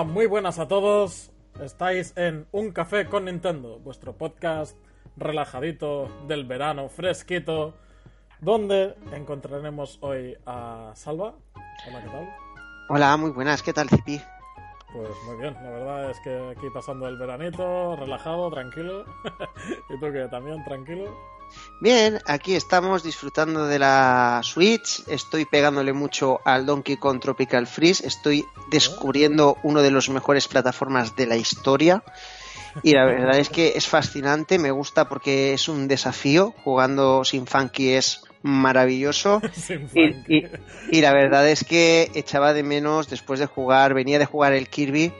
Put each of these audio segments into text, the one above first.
Hola, muy buenas a todos. Estáis en Un Café con Nintendo, vuestro podcast relajadito del verano, fresquito, donde encontraremos hoy a Salva. Hola, ¿qué tal? Hola, muy buenas, ¿qué tal, Zipi? Pues muy bien, la verdad es que aquí pasando el veranito, relajado, tranquilo. ¿Y tú qué? ¿También tranquilo? Bien, aquí estamos disfrutando de la Switch. Estoy pegándole mucho al Donkey Kong Tropical Freeze. Estoy descubriendo uno de los mejores plataformas de la historia. Y la verdad es que es fascinante, me gusta porque es un desafío. Jugando sin Funky es maravilloso. y, y, y, la verdad es que echaba de menos después de jugar, venía de jugar el Kirby,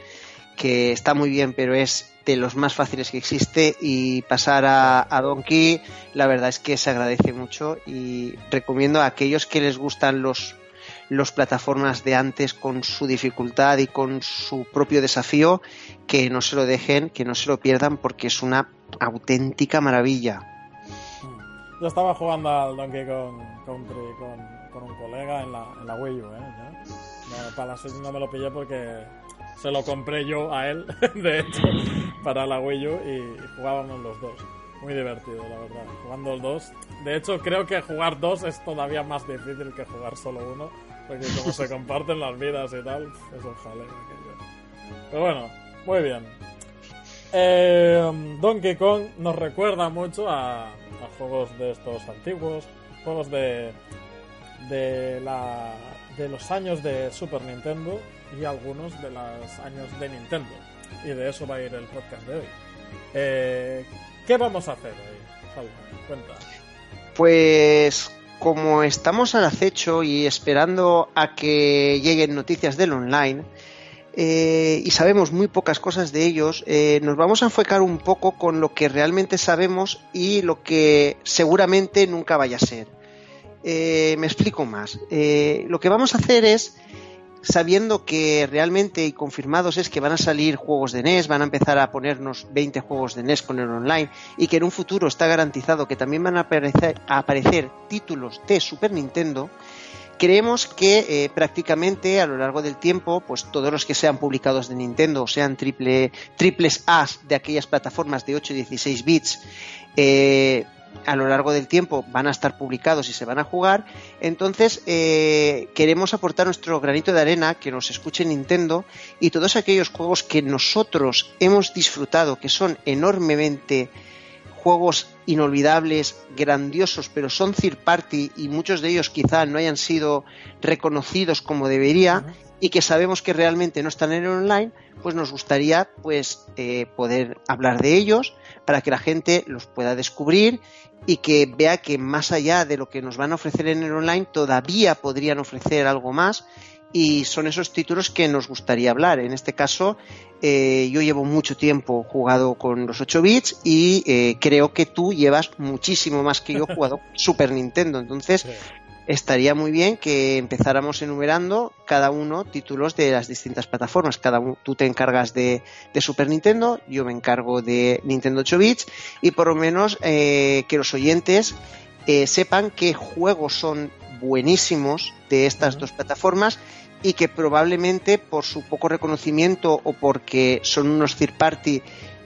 que está muy bien, pero es de los más fáciles que existe y pasar a, Donkey, la verdad es que se agradece mucho y recomiendo a aquellos que les gustan los los plataformas de antes con su dificultad y con su propio desafío, que no se lo dejen, que no se lo pierdan porque es una auténtica maravilla. Yo estaba jugando al Donkey con, con un colega en la, en la Wii U, ¿eh? ¿Ya? Para la Switch no me lo pillé porque se lo compré yo a él, de hecho, para la Wii U y jugábamos los dos. Muy divertido, la verdad. Jugando el 2. De hecho, creo que jugar dos es todavía más difícil que jugar solo uno. Porque como se comparten las vidas y tal, es un jaleo aquello. Pero bueno, muy bien. Eh, Donkey Kong nos recuerda mucho a, a, juegos de estos antiguos, juegos de, de, la, de los años de Super Nintendo y algunos de los años de Nintendo. Y de eso va a ir el podcast de hoy. Eh, ¿Qué vamos a hacer hoy? Salva, cuenta. Pues como estamos al acecho y esperando a que lleguen noticias del online, eh, y sabemos muy pocas cosas de ellos, eh, nos vamos a enfocar un poco con lo que realmente sabemos y lo que seguramente nunca vaya a ser. Eh, me explico más. lo que vamos a hacer es sabiendo que realmente y confirmados es que van a salir juegos de NES, van a empezar a ponernos 20 juegos de NES con el online y que en un futuro está garantizado que también van a aparecer, títulos de Super Nintendo, creemos que eh, prácticamente a lo largo del tiempo, pues todos los que sean publicados de Nintendo, sean triple, triples A's de aquellas plataformas de 8 y 16 bits, eh, a lo largo del tiempo van a estar publicados y se van a jugar. Entonces, eh, queremos aportar nuestro granito de arena, que nos escuche Nintendo y todos aquellos juegos que nosotros hemos disfrutado, que son enormemente juegos inolvidables, grandiosos, pero son third party y muchos de ellos quizá no hayan sido reconocidos como debería y que sabemos que realmente no están en el online, pues nos gustaría pues eh, poder hablar de ellos para que la gente los pueda descubrir y que vea que más allá de lo que nos van a ofrecer en el online todavía podrían ofrecer algo más y son esos títulos que nos gustaría hablar. En este caso, eh, yo llevo mucho tiempo jugado con los 8 bits y eh, creo que tú llevas muchísimo más que yo jugado Super Nintendo. Entonces, sí. Estaría muy bien que empezáramos enumerando cada uno títulos de las distintas plataformas. Cada uno, tú te encargas de, de, Super Nintendo, yo me encargo de Nintendo 8 bits y por lo menos eh, que los oyentes eh, sepan qué juegos son buenísimos de estas dos plataformas y que probablemente por su poco reconocimiento o porque son unos third party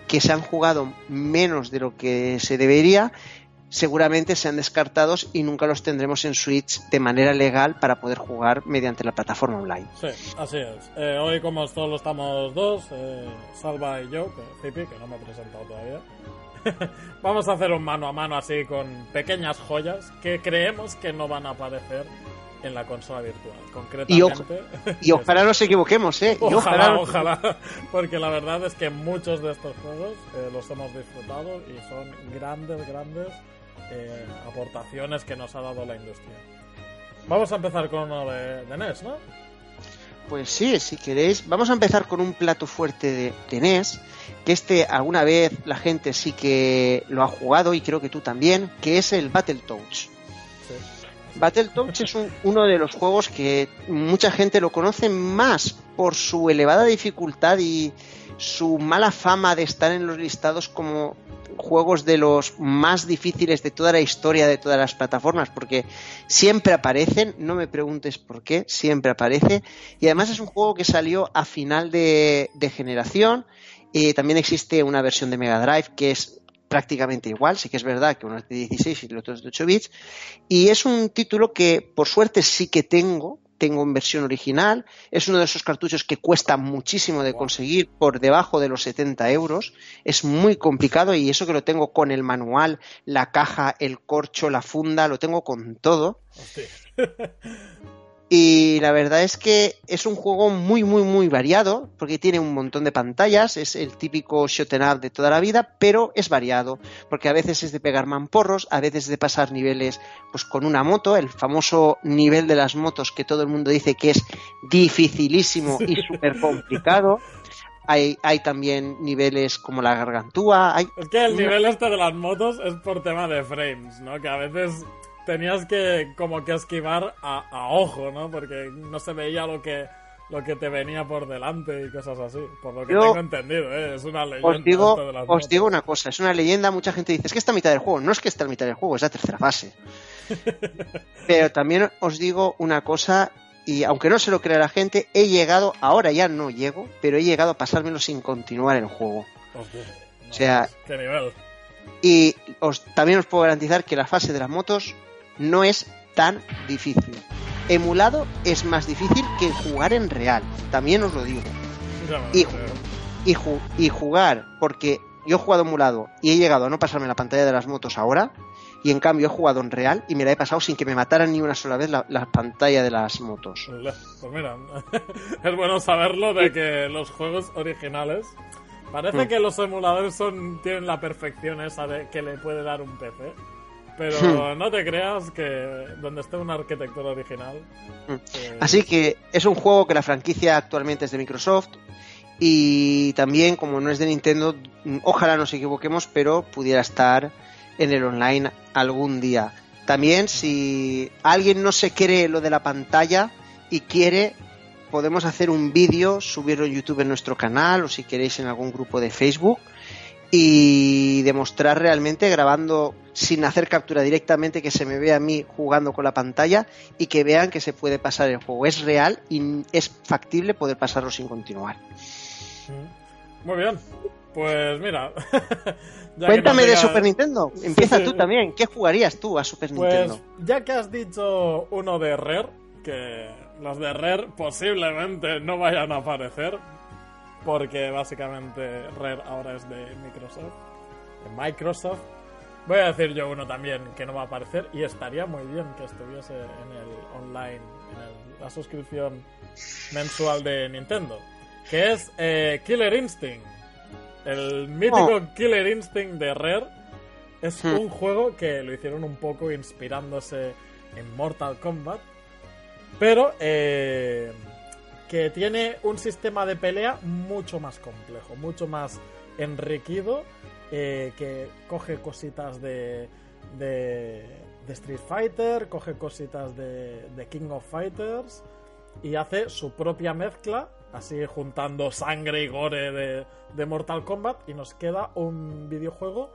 que se han jugado menos de lo que se debería, seguramente sean descartados y nunca los tendremos en Switch de manera legal para poder jugar mediante la plataforma online. Sí, así es. Eh, hoy como solo estamos dos, eh, Salva y yo, que, Zipi, que no me he presentado todavía, vamos a hacer un mano a mano así con pequeñas joyas que creemos que no van a aparecer en la consola virtual, concretamente. Y, y ojalá nos equivoquemos, ¿eh? Y ojalá, ojalá, ojalá, porque la verdad es que muchos de estos juegos eh, los hemos disfrutado y son grandes, grandes eh, aportaciones que nos ha dado la industria. Vamos a empezar con uno de, de NES, ¿no? Pues sí, si queréis, vamos a empezar con un plato fuerte de, de, NES, que este alguna vez la gente sí que lo ha jugado y creo que tú también, que es el Battletoads. Battletoads es un, uno de los juegos que mucha gente lo conoce más por su elevada dificultad y su mala fama de estar en los listados como juegos de los más difíciles de toda la historia de todas las plataformas, porque siempre aparecen, no me preguntes por qué, siempre aparece, y además es un juego que salió a final de, generación, y también existe una versión de Mega Drive que es prácticamente igual, sí que es verdad que uno es de 16 y el otro es de 8 bits, y es un título que por suerte sí que tengo, tengo en versión original. Es uno de esos cartuchos que cuesta muchísimo de conseguir por debajo de los 70 euros. Es muy complicado y eso que lo tengo con el manual, la caja, el corcho, la funda, lo tengo con todo. Y la verdad es que es un juego muy, muy, muy variado, porque tiene un montón de pantallas, es el típico shot up de toda la vida, pero es variado, porque a veces es de pegar mamporros, a veces de pasar niveles pues con una moto, el famoso nivel de las motos que todo el mundo dice que es dificilísimo y súper complicado. Hay, hay, también niveles como la gargantúa. Hay... Es que el nivel este de las motos es por tema de frames, ¿no? Que a veces tenías que como que esquivar a, ojo, ¿no? Porque no se veía lo que lo que te venía por delante y cosas así, por lo que tengo entendido, ¿eh? es una leyenda. Os digo, os digo una cosa, es una leyenda, mucha gente dice, es que está a mitad del juego, no es que está a mitad del juego, es la tercera fase. Pero también os digo una cosa, y aunque no se lo crea la gente, he llegado, ahora ya no llego, pero he llegado a pasármelo sin continuar el juego. o sea, ¿Qué nivel? Y os, también os puedo garantizar que la fase de las motos no es tan difícil. Emulado es más difícil que jugar en real, también os lo digo. Y, y, jugar, porque yo he jugado emulado y he llegado a no pasarme la pantalla de las motos ahora, y en cambio he jugado en real y me la he pasado sin que me mataran ni una sola vez la, pantalla de las motos. Pues mira, es bueno saberlo de que los juegos originales parece mm. que los emuladores son tienen la perfección esa de que le puede dar un PC. Pero hmm. no te creas que donde esté una arquitectura original. Hmm. Eh, Así que es un juego que la franquicia actualmente es de Microsoft. Y también, como no es de Nintendo, ojalá nos equivoquemos, pero pudiera estar en el online algún día. También, si alguien no se cree lo de la pantalla y quiere, podemos hacer un vídeo, subirlo en YouTube en nuestro canal o si queréis en algún grupo de Facebook y demostrar realmente grabando sin hacer captura directamente que se me vea a mí jugando con la pantalla y que vean que se puede pasar el juego. Es real y es factible poder pasarlo sin continuar. Mm. Muy bien. Pues mira. Cuéntame de Super Nintendo. Empieza tú también. ¿Qué jugarías tú a Super pues, Nintendo? Ya que has dicho uno de Rare, que los de Rare posiblemente no vayan a aparecer, porque básicamente Rare ahora es de Microsoft. De Microsoft. Voy a decir yo uno también que no va a aparecer y estaría muy bien que estuviese en el online, en la suscripción mensual de Nintendo, que es eh, Killer Instinct. El mítico oh. Killer Instinct de Rare es hmm. un juego que lo hicieron un poco inspirándose en Mortal Kombat, pero eh, que tiene un sistema de pelea mucho más complejo, mucho más enriquecido, eh, que coge cositas de, de, Street Fighter, coge cositas de, de King of Fighters y hace su propia mezcla, así juntando sangre y gore de, de Mortal Kombat y nos queda un videojuego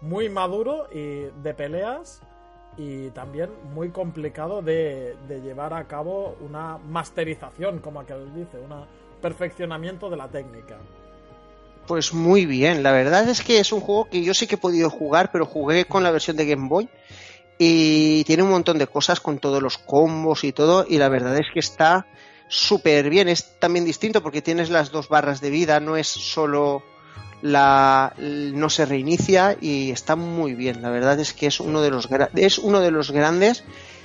muy maduro y de peleas y también muy complicado de, llevar a cabo una masterización, como aquel dice, un perfeccionamiento de la técnica. Pues muy bien, la verdad es que es un juego que yo sí que he podido jugar, pero jugué con la versión de Game Boy y tiene un montón de cosas con todos los combos y todo, y la verdad es que está súper bien. Es también distinto porque tienes las dos barras de vida, no es solo la no se reinicia y está muy bien. La verdad es que es uno de los es uno de los grandes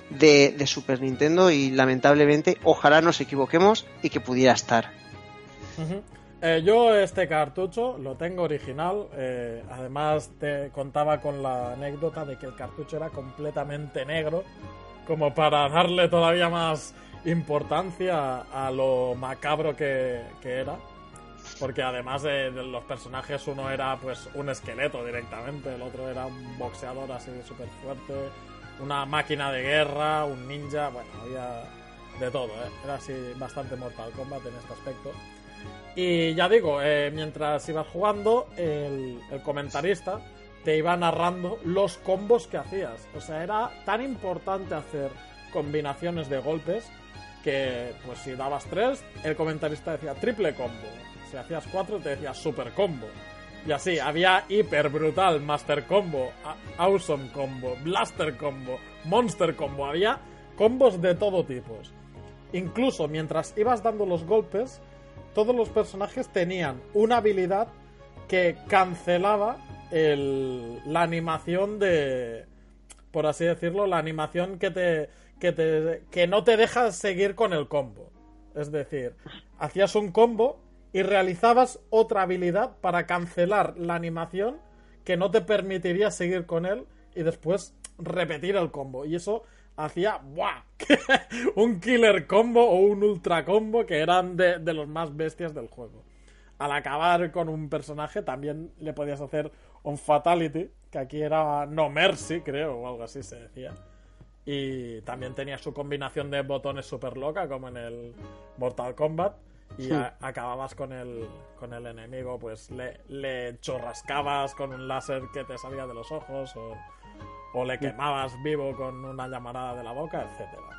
de, Super Nintendo y lamentablemente ojalá nos equivoquemos y que pudiera estar. Eh, yo este cartucho lo tengo original. Eh, además te contaba con la anécdota de que el cartucho era completamente negro, como para darle todavía más importancia a lo macabro que era porque además de, los personajes uno era pues un esqueleto directamente, el otro era un boxeador así súper fuerte, una máquina de guerra, un ninja, bueno, había de todo, ¿eh? era así bastante Mortal Kombat en este aspecto. Y ya digo, eh, mientras ibas jugando, el, comentarista te iba narrando los combos que hacías. O sea, era tan importante hacer combinaciones de golpes que, pues si dabas tres, el comentarista decía triple combo. Si hacías cuatro, te decía super combo. Y así, había hiper brutal, master combo, awesome combo, blaster combo, monster combo. Había combos de todo tipo. Incluso mientras ibas dando los golpes, todos los personajes tenían una habilidad que cancelaba el, la animación de, por así decirlo, la animación que te, que te, que no te deja seguir con el combo. Es decir, hacías un combo y realizabas otra habilidad para cancelar la animación que no te permitiría seguir con él y después repetir el combo. Y eso hacía ¡buah! un killer combo o un ultra combo que eran de, de, los más bestias del juego. Al acabar con un personaje también le podías hacer un fatality, que aquí era no mercy, creo, o algo así se decía. Y también tenía su combinación de botones super loca, como en el Mortal Kombat. Y acababas con el, con el enemigo, pues le, le chorrascabas con un láser que te salía de los ojos, o o le quemabas vivo con una llamarada de la boca, etcétera.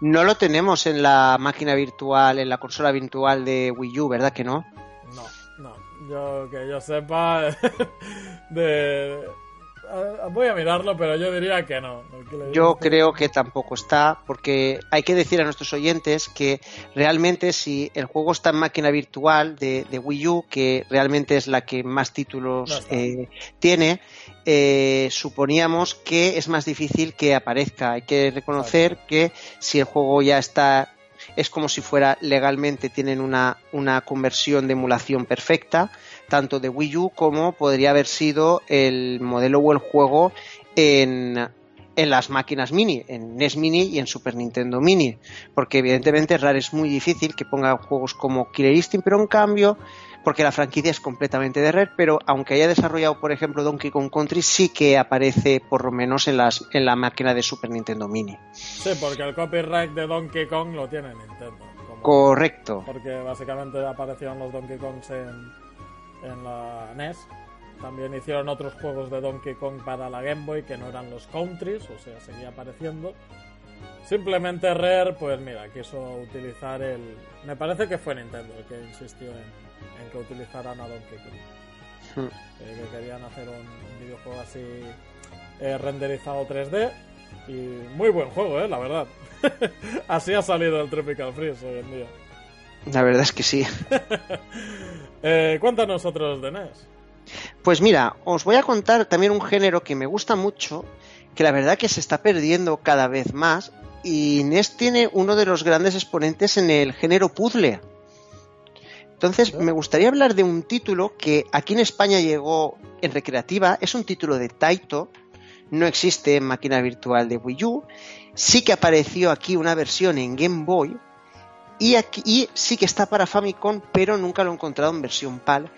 No lo tenemos en la máquina virtual, en la consola virtual de Wii U, ¿verdad que no? No, no. Yo que yo sepa de voy a mirarlo, pero yo diría que no. Yo creo que tampoco está, porque hay que decir a nuestros oyentes que realmente si el juego está en máquina virtual de, Wii U, que realmente es la que más títulos eh, tiene, eh, suponíamos que es más difícil que aparezca. Hay que reconocer que si el juego ya está es como si fuera legalmente tienen una, una conversión de emulación perfecta tanto de Wii U como podría haber sido el modelo o el juego en, en las máquinas mini, en NES Mini y en Super Nintendo Mini, porque evidentemente Rare es muy difícil que ponga juegos como Killer Instinct, pero en cambio, porque la franquicia es completamente de Rare, pero aunque haya desarrollado, por ejemplo, Donkey Kong Country, sí que aparece por lo menos en, las, en la máquina de Super Nintendo Mini. Sí, porque el copyright de Donkey Kong lo tiene Nintendo. Correcto. Porque básicamente aparecieron los Donkey Kongs en en la NES. También hicieron otros juegos de Donkey Kong para la Game Boy que no eran los countries, o sea, seguía apareciendo. Simplemente Rare, pues mira, quiso utilizar el. Me parece que fue Nintendo el que insistió en, que utilizaran a Donkey Kong. Hmm. Eh, que querían hacer un videojuego así eh, renderizado 3D. Y muy buen juego, eh, la verdad. así ha salido el Tropical Freeze hoy en día. La verdad es que sí. eh, cuéntanos otros de NES. Pues mira, os voy a contar también un género que me gusta mucho, que la verdad que se está perdiendo cada vez más, y NES tiene uno de los grandes exponentes en el género puzzle. Entonces, me gustaría hablar de un título que aquí en España llegó en recreativa, es un título de Taito, no existe en máquina virtual de Wii U, sí que apareció aquí una versión en Game Boy, y, aquí, sí que está para Famicom, pero nunca lo he encontrado en versión PAL,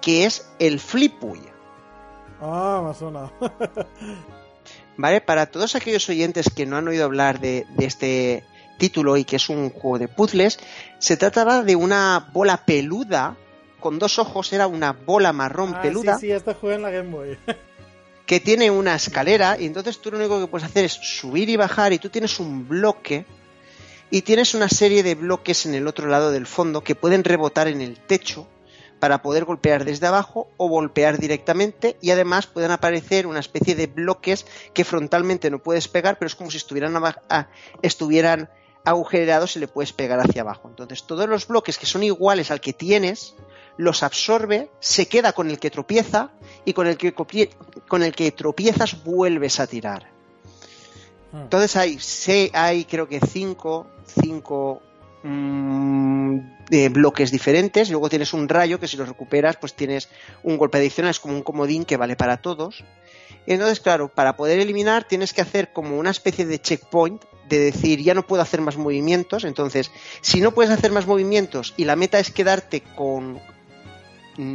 que es el Flipuy. Ah, me suena. vale, para todos aquellos oyentes que no han oído hablar de, este título y que es un juego de puzzles, se trataba de una bola peluda con dos ojos, era una bola marrón ah, peluda. Sí, sí, este juego en la Game Boy. que tiene una escalera y entonces tú lo único que puedes hacer es subir y bajar y tú tienes un bloque y tienes una serie de bloques en el otro lado del fondo que pueden rebotar en el techo para poder golpear desde abajo o golpear directamente y además pueden aparecer una especie de bloques que frontalmente no puedes pegar pero es como si estuvieran, estuvieran agujerados y le puedes pegar hacia abajo. Entonces todos los bloques que son iguales al que tienes los absorbe, se queda con el que tropieza y con el que, con el que tropiezas vuelves a tirar. Ah. Entonces hay, hay creo que cinco, cinco mm, bloques diferentes. Luego tienes un rayo que si lo recuperas, pues tienes un golpe adicional, es como un comodín que vale para todos. Entonces, claro, para poder eliminar tienes que hacer como una especie de checkpoint de decir ya no puedo hacer más movimientos. Entonces, si no puedes hacer más movimientos y la meta es quedarte con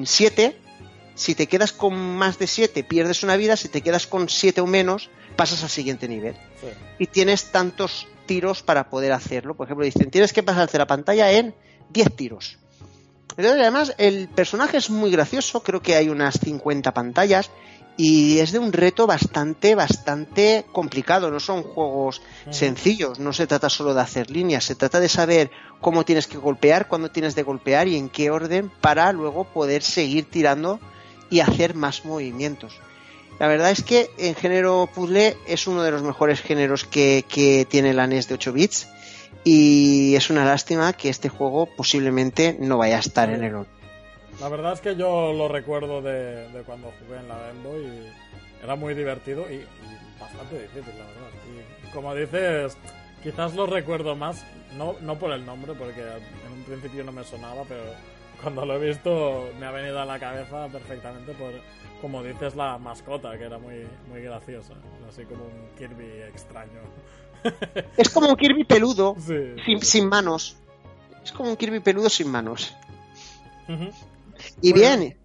7, si te quedas con más de 7 pierdes una vida, si te quedas con 7 o menos pasas al siguiente nivel. Y tienes tantos tiros para poder hacerlo. Por ejemplo, dicen, tienes que pasarte la pantalla en 10 tiros. Entonces, además, el personaje es muy gracioso, creo que hay unas 50 pantallas, y es de un reto bastante, bastante complicado. No son juegos sencillos, no se trata solo de hacer líneas, se trata de saber cómo tienes que golpear, cuándo tienes de golpear y en qué orden para luego poder seguir tirando y hacer más movimientos. La verdad es que en género puzzle es uno de los mejores géneros que, que tiene la NES de 8 bits y es una lástima que este juego posiblemente no vaya a estar en el La verdad es que yo lo recuerdo de, de cuando jugué en la Game Boy y era muy divertido y, y bastante difícil, la verdad. Y como dices, quizás lo recuerdo más, no, no por el nombre, porque en un principio no me sonaba, pero cuando lo he visto me ha venido a la cabeza perfectamente por, como dices, la mascota, que era muy, muy graciosa, así como un Kirby extraño. Es como un Kirby peludo, Sí. sin, sin manos. Es como un Kirby peludo sin manos. Y Muy bien,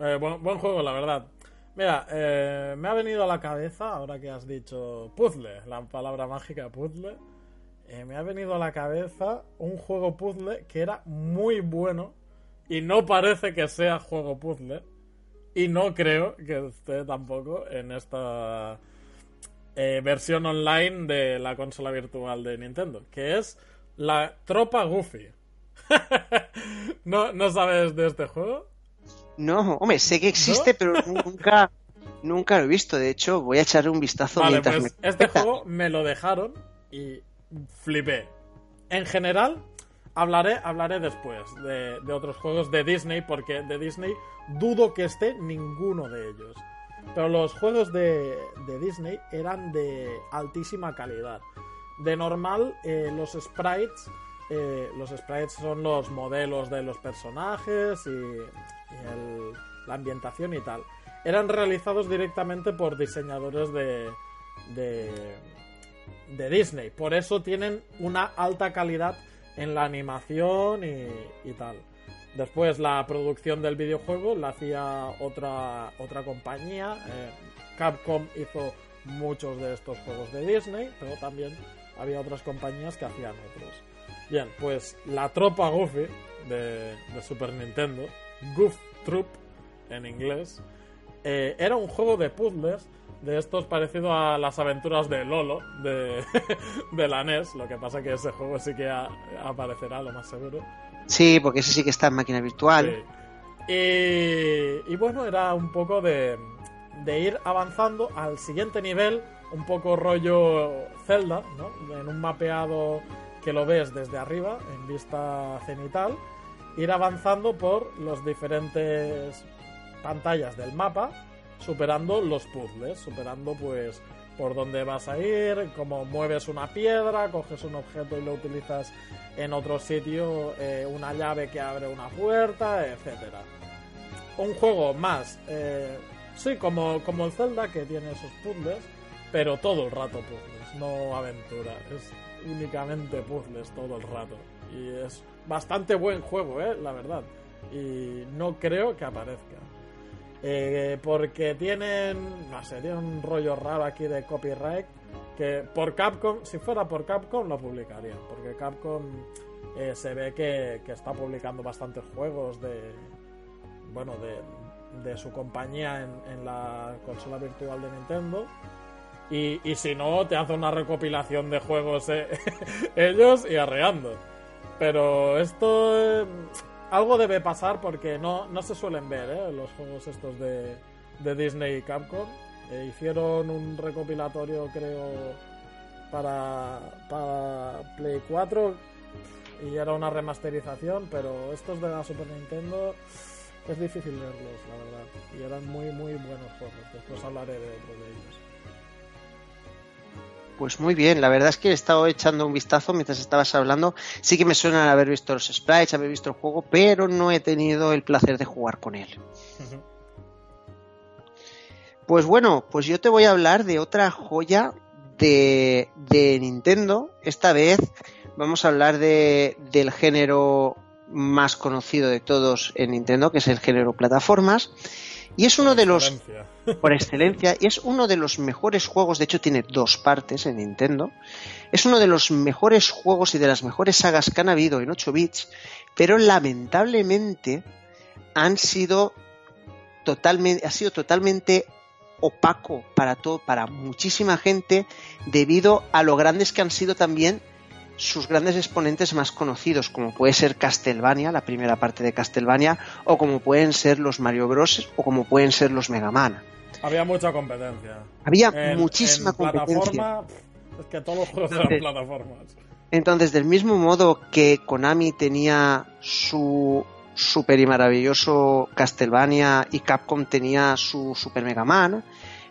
Eh, buen, buen juego, la verdad. Mira, eh, me ha venido a la cabeza, ahora que has dicho puzzle, la palabra mágica puzzle, eh, me ha venido a la cabeza un juego puzzle que era muy bueno y no parece que sea juego puzzle y no creo que esté tampoco en esta eh, versión online de la consola virtual de Nintendo, que es la Tropa Goofy. ¿No, ¿No sabes de este juego? no, hombre, sé que existe, pero nunca, nunca lo he visto. De hecho, voy a echarle un vistazo Vale, mientras pues me... este juego me lo dejaron y flipé. En general, hablaré, hablaré después de, otros juegos de Disney, porque de Disney dudo que esté ninguno de ellos. Pero los juegos de, de Disney eran de altísima calidad. De normal, eh, los sprites, eh, los sprites son los modelos de los personajes y, la ambientación y tal. Eran realizados directamente por diseñadores de, de, de Disney. Por eso tienen una alta calidad en la animación y, y tal. Después la producción del videojuego la hacía otra, otra compañía. eh, Capcom hizo muchos de estos juegos de Disney, pero también había otras compañías que hacían otros. Bien, pues la tropa Goofy de, de Super Nintendo, Goof Troop en inglés, eh, era un juego de puzzles de estos parecido a las aventuras de Lolo de, de la NES. Lo que pasa que ese juego sí que a- aparecerá, lo más seguro. Sí, porque ese sí que está en máquina virtual. Sí. Y, y bueno, era un poco de, de ir avanzando al siguiente nivel, un poco rollo Zelda, ¿no? En un mapeado que lo ves desde arriba, en vista cenital, ir avanzando por los diferentes pantallas del mapa, superando los puzzles, superando pues por dónde vas a ir, cómo mueves una piedra, coges un objeto y lo utilizas en otro sitio, eh, una llave que abre una puerta, etcétera. Un juego más, eh, sí, como, como el Zelda que tiene esos puzzles, pero todo el rato puzzles, no aventura, es únicamente puzzles todo el rato. Y es bastante buen juego, eh, la verdad. Y no creo que aparezca. Eh, porque tienen, no sé, tienen un rollo raro aquí de copyright que por Capcom, si fuera por Capcom lo publicarían, porque Capcom eh, se ve que, que está publicando bastantes juegos de, bueno, de, de su compañía en, la consola virtual de Nintendo. Y, y si no, te hace una recopilación de juegos eh, ellos y arreando. Pero esto eh, algo debe pasar porque no, no se suelen ver ¿eh? los juegos estos de, de Disney y Capcom. Eh, hicieron un recopilatorio, creo, para, para Play 4 y era una remasterización, pero estos de la Super Nintendo es difícil verlos, la verdad. Y eran muy, muy buenos juegos. Después hablaré de otro de ellos. Pues muy bien, la verdad es que he estado echando un vistazo mientras estabas hablando. Sí que me suena haber visto los sprites, haber visto el juego, pero no he tenido el placer de jugar con él. Pues bueno, pues yo te voy a hablar de otra joya de, de Nintendo. Esta vez vamos a hablar de, del género más conocido de todos en Nintendo, que es el género plataformas. Y es uno de los, por excelencia, y es uno de los mejores juegos, de hecho tiene dos partes en Nintendo, es uno de los mejores juegos y de las mejores sagas que han habido en 8 bits, pero lamentablemente han sido totalmente, ha sido totalmente opaco para todo, para muchísima gente, debido a lo grandes que han sido también sus grandes exponentes más conocidos, como puede ser Castlevania, la primera parte de Castlevania, o como pueden ser los Mario Bros. o como pueden ser los Mega Man. Había mucha competencia. Había muchísima competencia. Plataforma, es que todos los juegos eran plataformas. Entonces, del mismo modo que Konami tenía su super y maravilloso Castlevania y Capcom tenía su Super Mega Man,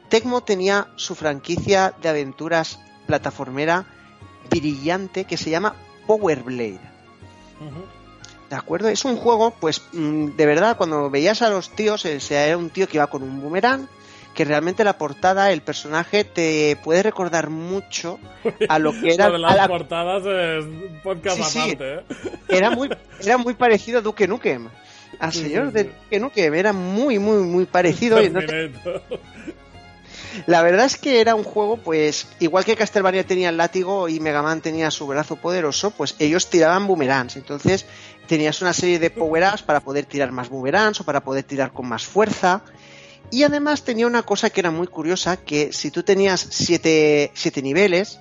Tecmo tenía su franquicia de aventuras plataformera brillante que se llama Power Blade. ¿De acuerdo? Es un juego, pues, mm, de verdad, cuando veías a los tíos, eh, era un tío que iba con un boomerang, que realmente la portada, el personaje te puede recordar mucho a lo que era. Lo de las portadas es podcast aparte, ¿eh? Era muy, era muy parecido a Duke Nukem. Al señor de Duke Nukem, era muy, muy, muy parecido. y La verdad es que era un juego, pues, igual que Castlevania tenía el látigo y Mega Man tenía su brazo poderoso, pues ellos tiraban boomerangs. Entonces tenías una serie de power-ups para poder tirar más boomerangs o para poder tirar con más fuerza. Y además tenía una cosa que era muy curiosa, que si tú tenías siete, siete niveles,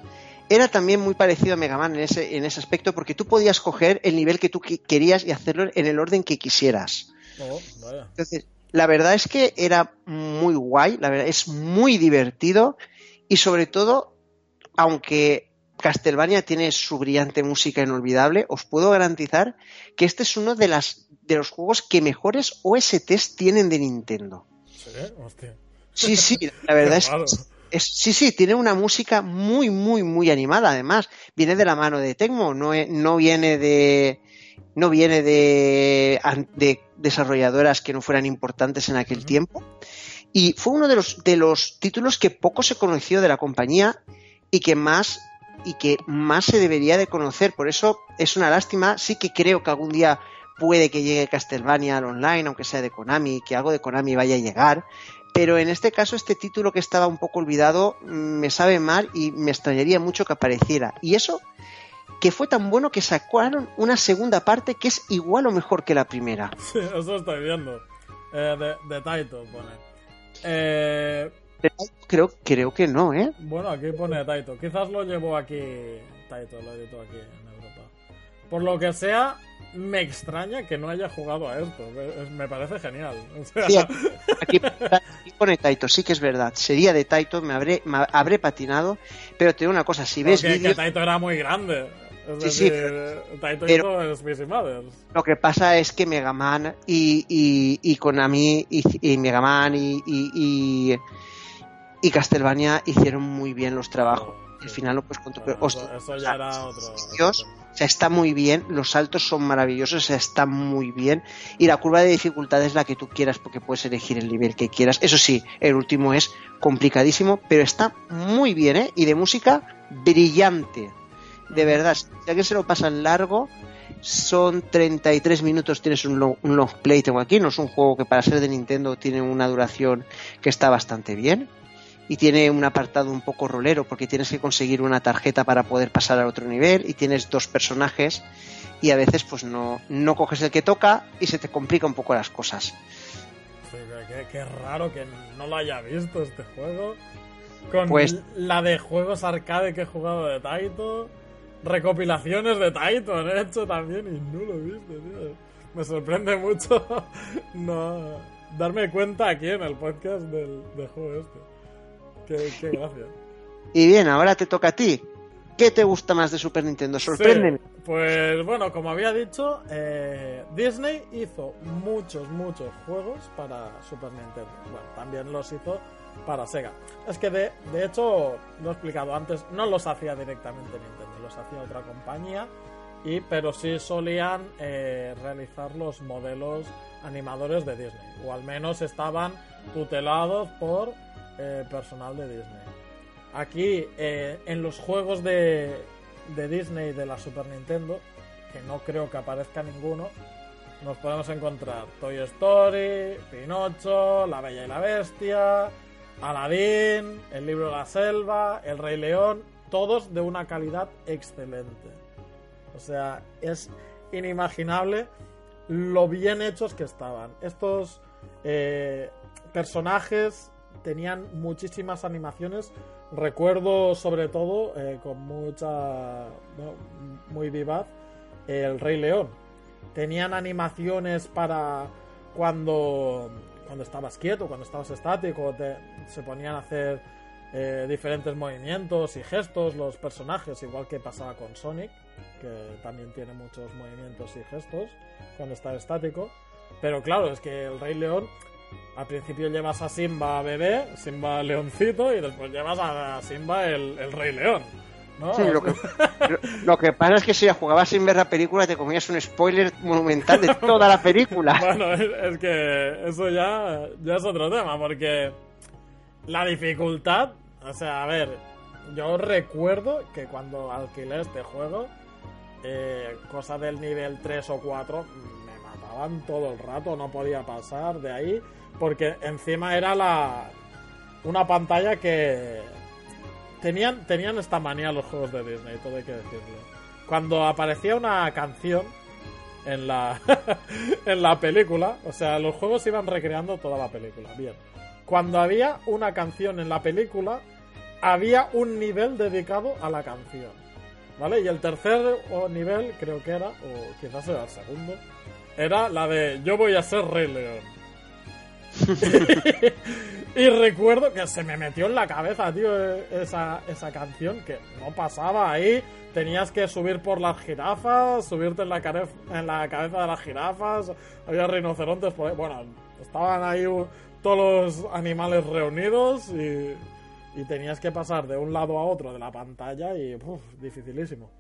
era también muy parecido a Mega Man en ese, en ese aspecto, porque tú podías coger el nivel que tú querías y hacerlo en el orden que quisieras. Oh, Entonces, la verdad es que era muy guay, la verdad es muy divertido y sobre todo, aunque Castlevania tiene su brillante música inolvidable, os puedo garantizar que este es uno de, las, de los juegos que mejores OSTs tienen de Nintendo. Sí, sí, la verdad es, sí, sí, tiene una música muy, muy, muy animada. Además, viene de la mano de Tecmo, no, no viene de no viene de, de, desarrolladoras que no fueran importantes en aquel tiempo. Y fue uno de los, de los títulos que poco se conoció de la compañía y que más y que más se debería de conocer. Por eso es una lástima. Sí que creo que algún día puede que llegue Castlevania al online, aunque sea de Konami, que algo de Konami vaya a llegar. Pero en este caso, este título que estaba un poco olvidado me sabe mal y me extrañaría mucho que apareciera. Y eso que fue tan bueno que sacaron una segunda parte que es igual o mejor que la primera. Sí, eso estoy viendo. Eh, de, de Taito pone. Eh... Creo, creo que no, ¿eh? Bueno, aquí pone Taito. Quizás lo llevó aquí Taito, lo editó aquí en Europa. Por lo que sea, me extraña que no haya jugado a esto. Me parece genial. aquí, pone Taito, sí que es verdad. Sería de Taito, me habré, habré patinado. Pero te digo una cosa, si ves. Porque Taito era muy grande. Sí, sí, Taito pero, hizo Lo que pasa es que Mega Man y, y, y Konami y, y Mega Man y, y, y Castlevania hicieron muy bien los trabajos. Al final, pues, con eso, ya era otro. Dios, o sea, está muy bien, los saltos son maravillosos, o sea, está muy bien. Y la curva de dificultad es la que tú quieras, porque puedes elegir el nivel que quieras. Eso sí, el último es complicadísimo, pero está muy bien, ¿eh? Y de música brillante. De verdad, si alguien se lo pasa largo, son 33 minutos, tienes un long, un long play, tengo aquí, no es un juego que para ser de Nintendo tiene una duración que está bastante bien y tiene un apartado un poco rolero porque tienes que conseguir una tarjeta para poder pasar al otro nivel y tienes dos personajes y a veces pues no, no coges el que toca y se te complica un poco las cosas. qué, raro que no lo haya visto este juego. Con pues, la de juegos arcade que he jugado de Taito, recopilaciones de Taito han hecho también y no lo he visto, tío. Me sorprende mucho no darme cuenta aquí en el podcast del, del juego este. Qué, gracia. Y bien, ahora te toca a ti. ¿Qué te gusta más de Super Nintendo? Sorpréndeme. pues bueno, como había dicho, eh, Disney hizo muchos, muchos juegos para Super Nintendo. Bueno, también los hizo para Sega. Es que de, de hecho, lo he explicado antes, no los hacía directamente Nintendo, los hacía otra compañía, y, pero sí solían eh, realizar los modelos animadores de Disney, o al menos estaban tutelados por eh, personal de Disney. Aquí, eh, en los juegos de, de Disney de la Super Nintendo, que no creo que aparezca ninguno, nos podemos encontrar Toy Story, Pinocho, La Bella y la Bestia, Aladdin, El Libro de la Selva, El Rey León, todos de una calidad excelente. O sea, es inimaginable lo bien hechos que estaban. Estos eh, personajes tenían muchísimas animaciones. Recuerdo sobre todo, eh, con mucha... muy vivaz, el Rey León. Tenían animaciones para cuando, cuando estabas quieto, cuando estabas estático, se ponían a hacer eh, diferentes movimientos y gestos los personajes, igual que pasaba con Sonic, que también tiene muchos movimientos y gestos cuando está estático. Pero claro, es que el Rey León, al principio llevas a Simba bebé, Simba leoncito, y después llevas a Simba el, Rey León. ¿No? lo, que, lo, que, pasa es que si la jugabas sin ver la película te comías un spoiler monumental de toda la película. bueno, es, que eso ya, ya es otro tema, porque la dificultad, o sea, a ver, yo recuerdo que cuando alquilé este juego, eh, cosa del nivel 3 o 4, me mataban todo el rato, no podía pasar de ahí, porque encima era la una pantalla que tenían, tenían esta manía los juegos de Disney, todo hay que decirlo. Cuando aparecía una canción en la, en la película, o sea, los juegos iban recreando toda la película, bien. Cuando había una canción en la película, había un nivel dedicado a la canción. ¿Vale? Y el tercer nivel, creo que era, o quizás era el segundo, era la de Yo voy a ser Rey León. y recuerdo que se me metió en la cabeza, tío, esa, esa canción que no pasaba ahí. Tenías que subir por las jirafas, subirte en la, en la cabeza de las jirafas. Había rinocerontes por. Bueno, estaban ahí todos los animales reunidos y y tenías que pasar de un lado a otro de la pantalla y uf, dificilísimo.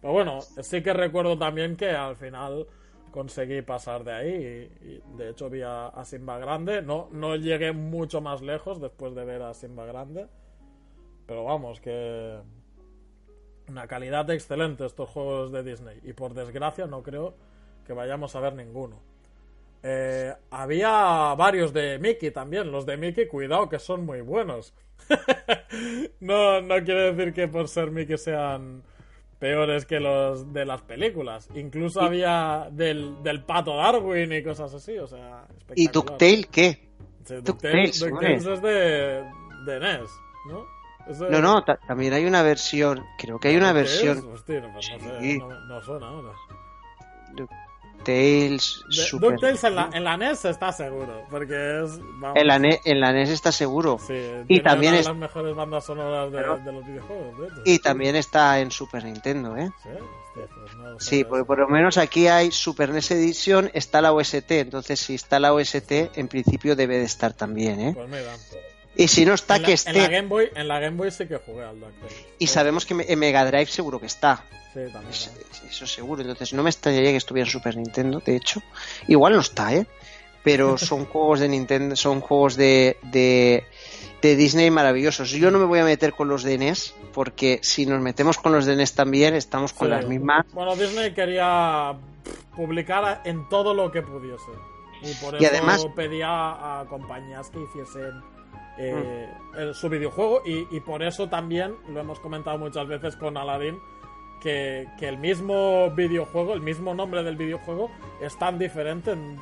Pero bueno, sí que recuerdo también que al final conseguí pasar de ahí y, de hecho vi a, Simba Grande. No, no llegué mucho más lejos después de ver a Simba Grande. Pero vamos, que una calidad excelente estos juegos de Disney. Y por desgracia no creo que vayamos a ver ninguno. Eh, había varios de Mickey también. Los de Mickey, cuidado, que son muy buenos. no, no quiere decir que por ser Mickey sean peores que los de las películas. Incluso había del, del pato Darwin y cosas así, o sea, ¿Y DuckTale qué? DuckTales, es de, de NES, ¿no? No, no, también hay una versión, creo que hay una versión... Hostia, no, pues no, no, no suena ahora. DuckTales. DuckTales en la, en la NES está seguro, porque es. en, la NES, en la NES está seguro. Sí, y también es. las mejores bandas sonoras de, de los videojuegos, de hecho. Y también está en Super Nintendo, ¿eh? Sí, pues no, sí porque por lo menos aquí hay Super NES Edition, está la OST, entonces si está la OST, en principio debe de estar también, ¿eh? Pues mira. Y si no está, que esté. En la, Game Boy, en la Game Boy sí que jugué al DuckTales. Y sabemos que en Mega Drive seguro que está. Eso seguro. Entonces no me extrañaría que estuviera en Super Nintendo, de hecho. Igual no está, ¿eh? Pero son juegos de Nintendo, son juegos de, de, Disney maravillosos. Yo no me voy a meter con los de NES, porque si nos metemos con los de NES también, estamos con las mismas. Bueno, Disney quería publicar en todo lo que pudiese. Y por eso además, pedía a compañías que hiciesen eh, su videojuego y, y, por eso también lo hemos comentado muchas veces con Aladdin que, el mismo videojuego, el mismo nombre del videojuego es tan diferente en,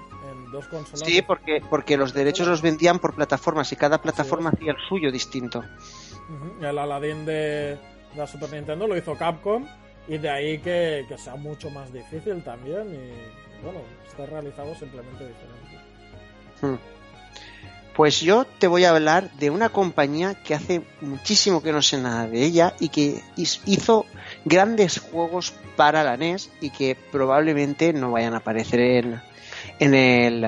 dos consolas. Sí, porque, porque los derechos los vendían por plataformas y cada plataforma hacía el suyo distinto. El Aladdin de, la Super Nintendo lo hizo Capcom y de ahí que, sea mucho más difícil también y bueno, está realizado simplemente diferente. Hmm. Pues yo te voy a hablar de una compañía que hace muchísimo que no sé nada de ella y que hizo grandes juegos para la NES y que probablemente no vayan a aparecer en, en, el,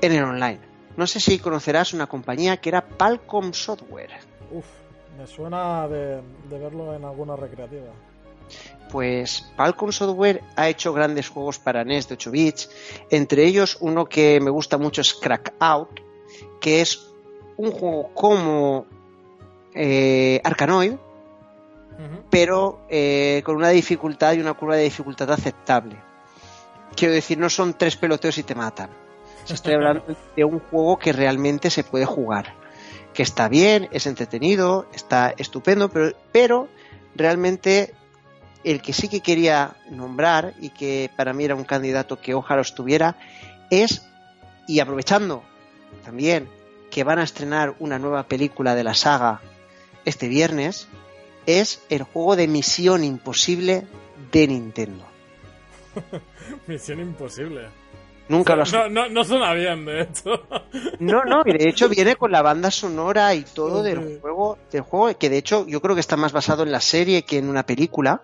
en el online. No sé si conocerás una compañía que era Palcom Software. Uf, me suena de, de verlo en alguna recreativa. Pues Palcom Software ha hecho grandes juegos para NES de 8 bits, entre ellos uno que me gusta mucho es Crack Out, que es un juego como eh, Arkanoid, pero eh, con una dificultad y una curva de dificultad aceptable. Quiero decir, no son tres peloteos y te matan. Estoy hablando de un juego que realmente se puede jugar, que está bien, es entretenido, está estupendo, pero, pero realmente el que sí que quería nombrar y que para mí era un candidato que ojalá estuviera es, y aprovechando también que van a estrenar una nueva película de la saga este viernes, es el juego de Misión Imposible de Nintendo. Misión Imposible. Nunca lo has... no, no, no suena bien, de hecho. No, no, y de hecho viene con la banda sonora y todo del juego, del juego, que de hecho yo creo que está más basado en la serie que en una película,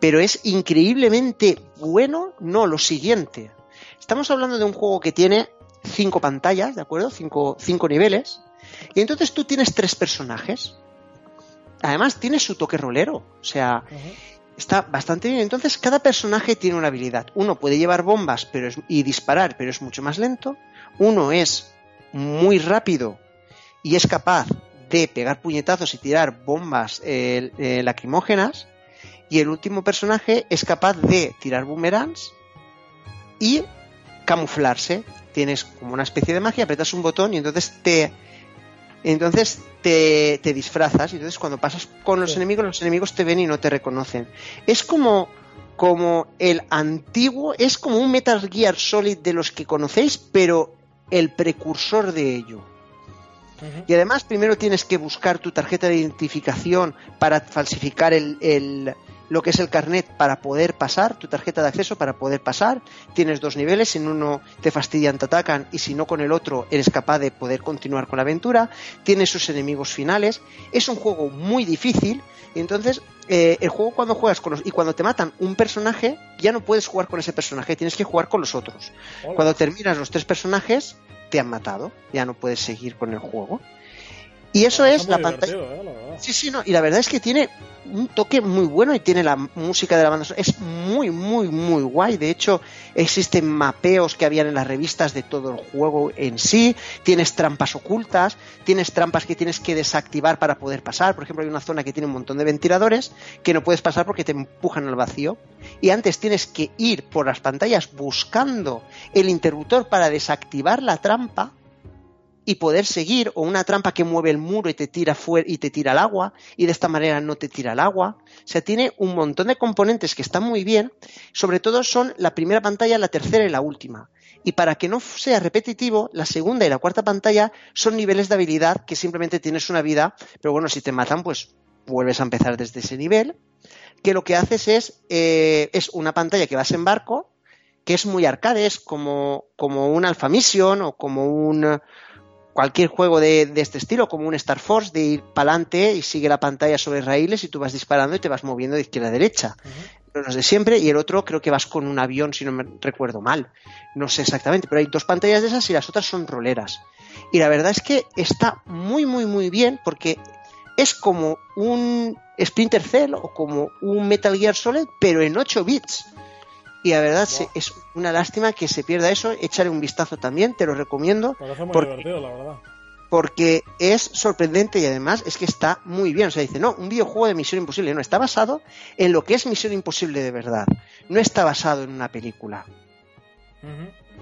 pero es increíblemente bueno, no, lo siguiente. Estamos hablando de un juego que tiene cinco pantallas, ¿de acuerdo? Cinco, cinco niveles. Y entonces tú tienes tres personajes. Además, tiene su toque rolero. O sea, está bastante bien. Entonces, cada personaje tiene una habilidad. Uno puede llevar bombas pero es, y disparar, pero es mucho más lento. Uno es muy rápido y es capaz de pegar puñetazos y tirar bombas eh, eh, lacrimógenas. Y el último personaje es capaz de tirar boomerangs y camuflarse. Tienes como una especie de magia, apretas un botón y entonces te entonces te, te disfrazas y entonces cuando pasas con los Sí. enemigos, los enemigos te ven y no te reconocen. Es como, como el antiguo, es como un Metal Gear Solid de los que conocéis, pero el precursor de ello. Y además primero tienes que buscar tu tarjeta de identificación para falsificar el, el- lo que es el carnet para poder pasar, tu tarjeta de acceso para poder pasar. Tienes dos niveles, en uno te fastidian, te atacan y si no con el otro eres capaz de poder continuar con la aventura. Tienes sus enemigos finales. Es un juego muy difícil y entonces eh, el juego cuando juegas con los, y cuando te matan un personaje ya no puedes jugar con ese personaje, tienes que jugar con los otros. Hola. Cuando terminas los tres personajes, te han matado, ya no puedes seguir con el juego. Y eso es la pantalla. eh, la. Sí, sí, no, y la verdad es que tiene un toque muy bueno y tiene la música de la banda. Es muy, muy, muy guay. De hecho, existen mapeos que habían en las revistas de todo el juego en sí. Tienes trampas ocultas, tienes trampas que tienes que desactivar para poder pasar. Por ejemplo, hay una zona que tiene un montón de ventiladores que no puedes pasar porque te empujan al vacío. Y antes tienes que ir por las pantallas buscando el interruptor para desactivar la trampa y poder seguir o una trampa que mueve el muro y te tira fuera y te tira al agua y de esta manera no te tira al agua. O sea, tiene un montón de componentes que están muy bien, sobre todo son la primera pantalla, la tercera y la última. Y para que no sea repetitivo, la segunda y la cuarta pantalla son niveles de habilidad que simplemente tienes una vida, pero bueno, si te matan, pues vuelves a empezar desde ese nivel. Que lo que haces es, eh, es una pantalla que vas en barco, que es muy arcade, es como, como un Alpha Mission o como un, cualquier juego de, de este estilo, como un Star Force, de ir para adelante y sigue la pantalla sobre raíles y tú vas disparando y te vas moviendo de izquierda a derecha. Ujú. Los de siempre, y el otro creo que vas con un avión, si no me recuerdo mal. No sé exactamente, pero hay dos pantallas de esas y las otras son roleras. Y la verdad es que está muy, muy, muy bien porque es como un Splinter Cell o como un Metal Gear Solid, pero en 8 bits. Y la verdad Wow. es una lástima que se pierda eso. Échale un vistazo también, te lo recomiendo Parece muy Porque- divertido, la verdad. porque es sorprendente y además es que está muy bien. O sea, dice, no, un videojuego de Misión Imposible. No, está basado en lo que es Misión Imposible de verdad. No está basado en una película.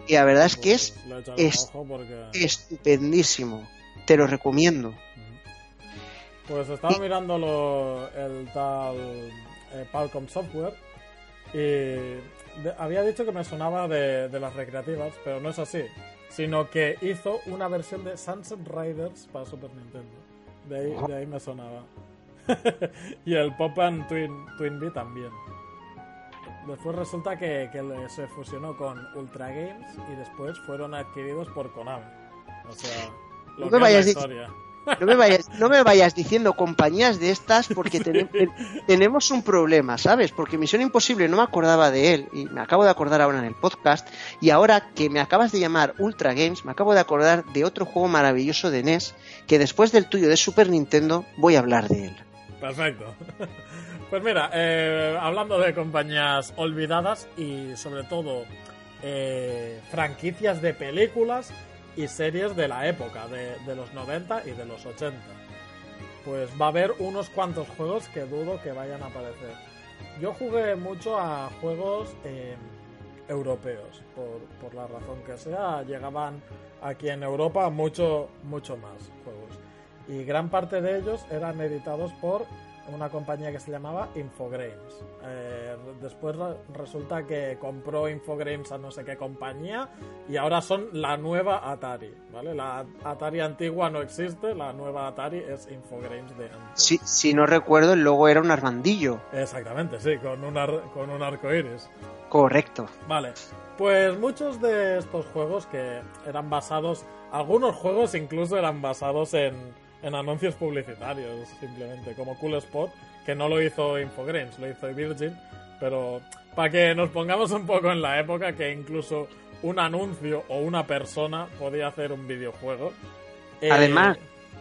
Y la verdad es que es Pues es- porque... estupendísimo. Te lo recomiendo. Pues estaba Y- mirando lo- el tal eh, Palcom Software y de- había dicho que me sonaba de, de las recreativas, pero no es así, sino que hizo una versión de Sunset Riders para Super Nintendo. De ahí, de ahí me sonaba. y el Pop and Twin, Twin Bee también. Después resulta que, se fusionó con Ultra Games y después fueron adquiridos por Konami. O sea, lo No que es la historia. No me vayas, no me vayas diciendo compañías de estas porque tene- te- tenemos un problema, ¿sabes? Porque Misión Imposible no me acordaba de él y me acabo de acordar ahora en el podcast y ahora que me acabas de llamar Ultra Games me acabo de acordar de otro juego maravilloso de NES que después del tuyo de Super Nintendo voy a hablar de él. Perfecto. Pues mira, eh, hablando de compañías olvidadas y sobre todo eh, franquicias de películas y series de la época, de, de los 90 y de los 80. Pues va a haber unos cuantos juegos que dudo que vayan a aparecer. Yo jugué mucho a juegos eh, europeos, por, por la razón que sea, llegaban aquí en Europa mucho, mucho más juegos. Y gran parte de ellos eran editados por una compañía que se llamaba Infogrames. Eh, después re- resulta que compró Infogrames a no sé qué compañía y ahora son la nueva Atari, ¿vale? La Atari antigua no existe, la nueva Atari es Infogrames de antes. Si, si no recuerdo, el logo era un armandillo. Exactamente, sí, con un, ar- con un arco iris. Correcto. Vale, pues muchos de estos juegos que eran basados, algunos juegos incluso eran basados en, en anuncios publicitarios, simplemente, como Cool Spot, que no lo hizo Infogrames, lo hizo Virgin, pero para que nos pongamos un poco en la época que incluso un anuncio o una persona podía hacer un videojuego. Eh, Además,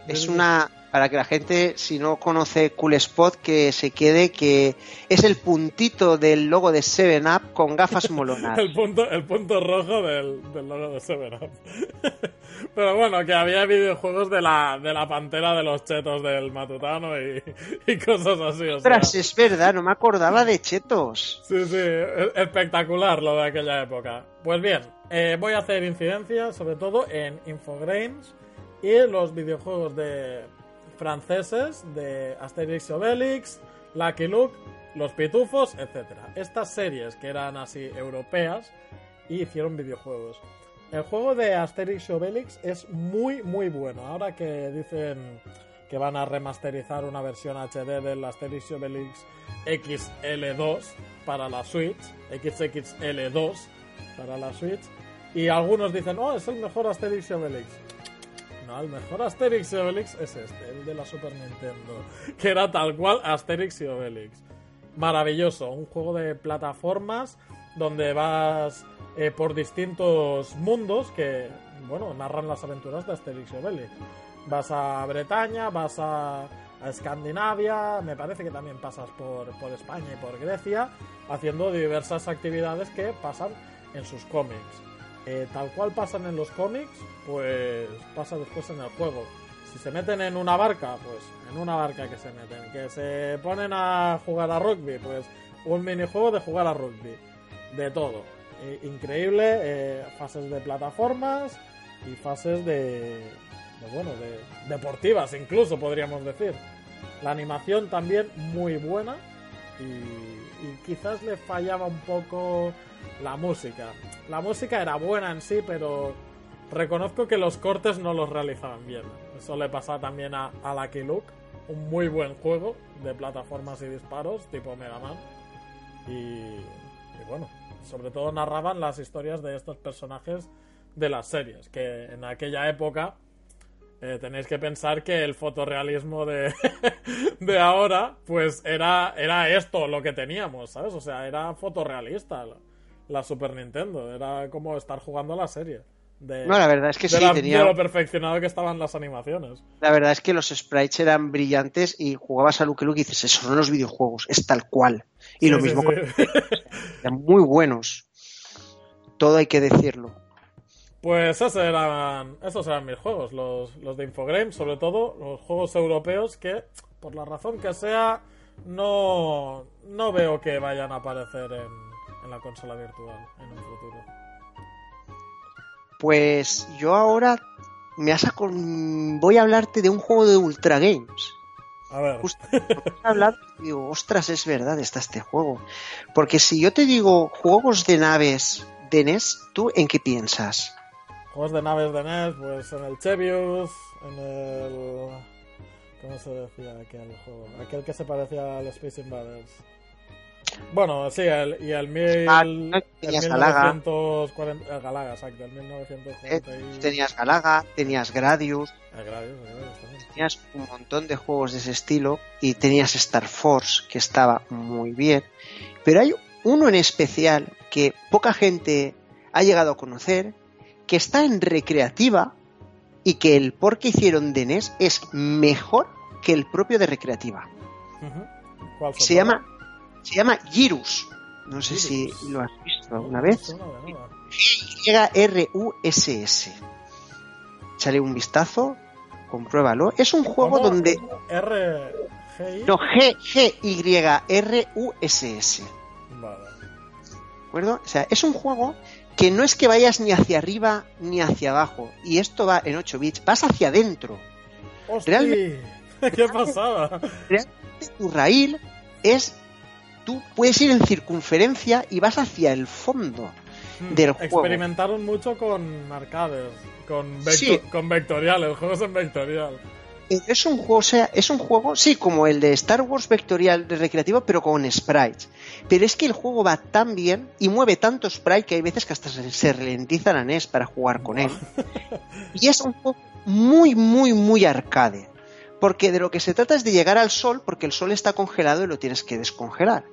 es una. Para que la gente, si no conoce Cool Spot, que se quede que es el puntito del logo de 7-Up con gafas molonas. El punto, el punto rojo del, del logo de Seven Up. Pero bueno, que había videojuegos de la, de la pantera de los chetos del matutano y, y cosas así. O sea, Ostras, es verdad, no me acordaba de Chetos. sí, sí, espectacular lo de aquella época. Pues bien, eh, voy a hacer incidencia sobre todo en Infogrames y los videojuegos de franceses de Asterix y Obelix, Lucky Luke, Los Pitufos, etc. Estas series que eran así europeas y hicieron videojuegos. El juego de Asterix y Obelix es muy muy bueno. Ahora que dicen que van a remasterizar una versión HD del Asterix y Obelix XL2 para la Switch, XXL2 para la Switch, y algunos dicen, oh, es el mejor Asterix y Obelix. El mejor Asterix y Obelix es este, el de la Super Nintendo, que era tal cual Asterix y Obelix. Maravilloso, un juego de plataformas donde vas eh, por distintos mundos que, bueno, narran las aventuras de Asterix y Obelix. Vas a Bretaña, vas a, a Escandinavia, me parece que también pasas por, por España y por Grecia, haciendo diversas actividades que pasan en sus cómics. Eh, tal cual pasan en los cómics, pues pasa después en el juego. Si se meten en una barca, pues en una barca que se meten. Que se ponen a jugar a rugby, pues un minijuego de jugar a rugby. De todo. Eh, increíble, eh, fases de plataformas y fases de, de, bueno, de deportivas incluso podríamos decir. La animación también muy buena y, y quizás le fallaba un poco la música. La música era buena en sí, pero reconozco que los cortes no los realizaban bien. Eso le pasa también a, a Lucky Luke, un muy buen juego de plataformas y disparos tipo Mega Man. Y, y bueno, sobre todo narraban las historias de estos personajes de las series, que en aquella época eh, tenéis que pensar que el fotorrealismo de, de ahora, pues era, era esto lo que teníamos, ¿sabes? O sea, era fotorrealista la, Super Nintendo, era como estar jugando a la serie. De, No, la verdad es que de sí, la- tenía- de lo perfeccionado que estaban las animaciones. La verdad es que los sprites eran brillantes y jugabas a Luke Luke y dices, esos son los videojuegos, es tal cual. Y Sí, lo mismo sí. con eran muy buenos. Todo hay que decirlo. Pues esos eran, esos eran mis juegos, los, los de Infogrames, sobre todo los juegos europeos que, por la razón que sea, no, no veo que vayan a aparecer en, en la consola virtual en un futuro. Pues yo ahora me has voy a hablarte de un juego de Ultra Games. A ver, Justo hablado digo, ostras, es verdad, está este juego. Porque si yo te digo juegos de naves de NES, ¿tú en qué piensas? juegos de naves de NES, pues en el Chevius, en el... ¿Cómo se decía aquel juego? Aquel que se parecía al Space Invaders. Bueno, sí, el, y el, mil, Ah, tenías Galaga. 1940... El Galaga, exacto, el 1940 y... Tenías Galaga, tenías Gradius, también. tenías un montón de juegos de ese estilo y tenías Star Force que estaba muy bien pero hay uno en especial que poca gente ha llegado a conocer que está en recreativa y que el por que hicieron de NES es mejor que el propio de recreativa Ujú. ¿Cuál se llama se llama Girus no sé si lo has visto alguna vez nada. Y-R-U-S-S Échale un vistazo compruébalo es un juego donde R... No, G, G, Y, R, U, S, S. Vale. ¿De acuerdo? O sea, es un juego que no es que vayas ni hacia arriba ni hacia abajo. Y esto va en 8 bits, vas hacia adentro. Realmente- ¿Qué pasaba? Realmente tu raíl es. Tú puedes ir en circunferencia y vas hacia el fondo Hmm, del juego. Experimentaron mucho con arcades, con, vecto- Sí. con vectorial, juegos en vectorial. Es un juego, o sea, es un juego, sí, como el de Star Wars Vectorial de recreativo, pero con sprites. Pero es que el juego va tan bien y mueve tanto sprite que hay veces que hasta se, se ralentiza la NES para jugar con él. Y es un juego muy, muy, muy arcade. Porque de lo que se trata es de llegar al sol, porque el sol está congelado y lo tienes que descongelar.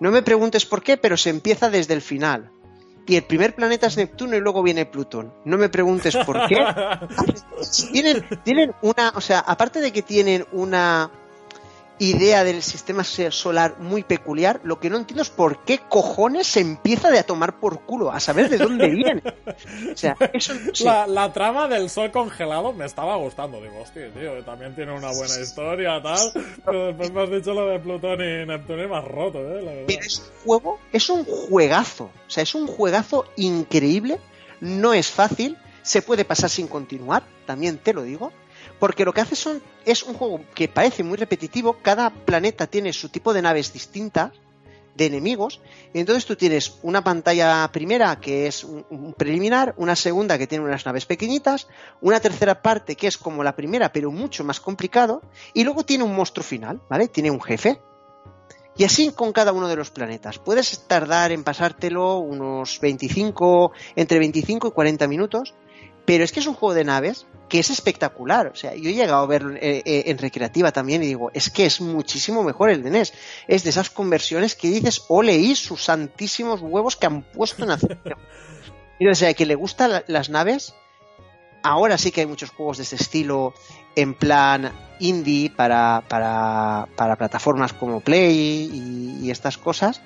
No me preguntes por qué, pero se empieza desde el final. Y el primer planeta es Neptuno y luego viene Plutón. No me preguntes por qué, tienen, tienen una, o sea, aparte de que tienen una idea del sistema solar muy peculiar, lo que no entiendo es por qué cojones se empieza de a tomar por culo, a saber de dónde viene. O sea, eso sí. La, la trama del sol congelado me estaba gustando. Digo, hostia, tío, también tiene una buena historia, tal. Pero después me has dicho lo de Plutón y Neptuno y has roto, eh, la verdad. Pero es un juego, es un juegazo. O sea, es un juegazo increíble. No es fácil. Se puede pasar sin continuar, también te lo digo. Porque lo que hace son, es un juego que parece muy repetitivo. Cada planeta tiene su tipo de naves distintas, de enemigos. Y entonces tú tienes una pantalla primera que es un, preliminar, una segunda que tiene unas naves pequeñitas, una tercera parte que es como la primera, pero mucho más complicado. Y luego tiene un monstruo final, ¿vale? Tiene un jefe. Y así con cada uno de los planetas. Puedes tardar en pasártelo unos 25, entre 25 y 40 minutos, pero es que es un juego de naves que es espectacular. O sea, yo he llegado a verlo eh, eh, en recreativa también y digo, es que es muchísimo mejor el de NES. Es de esas conversiones que dices, oleí sus santísimos huevos que han puesto en hacer. Y, o sea, que le gustan la- las naves. Ahora sí que hay muchos juegos de este estilo en plan indie para, para, para plataformas como Play y, y estas cosas,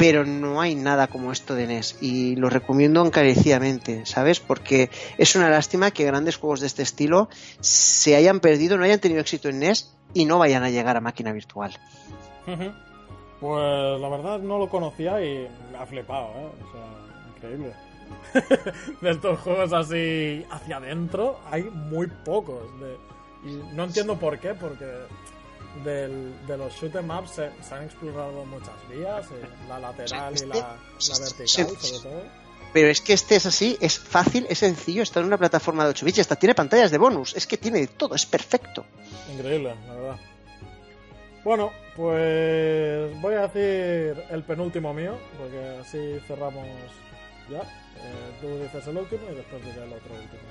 pero no hay nada como esto de NES y lo recomiendo encarecidamente, ¿sabes? Porque es una lástima que grandes juegos de este estilo se hayan perdido, no hayan tenido éxito en NES y no vayan a llegar a máquina virtual. Pues la verdad no lo conocía y me ha flipado, ¿eh? O sea, increíble. de estos juegos así hacia adentro hay muy pocos. De... Y no entiendo por qué, porque del- de los shoot 'em ups se, se han explorado muchas vías, eh, la lateral y la, la vertical sobre todo. Pero es que este es así, es fácil, es sencillo, está en una plataforma de 8 bits, y hasta tiene pantallas de bonus, es que tiene de todo, es perfecto. Increíble, la verdad. Bueno, pues voy a decir el penúltimo mío, porque así cerramos ya. Eh, tú dices el último y después diré el otro último.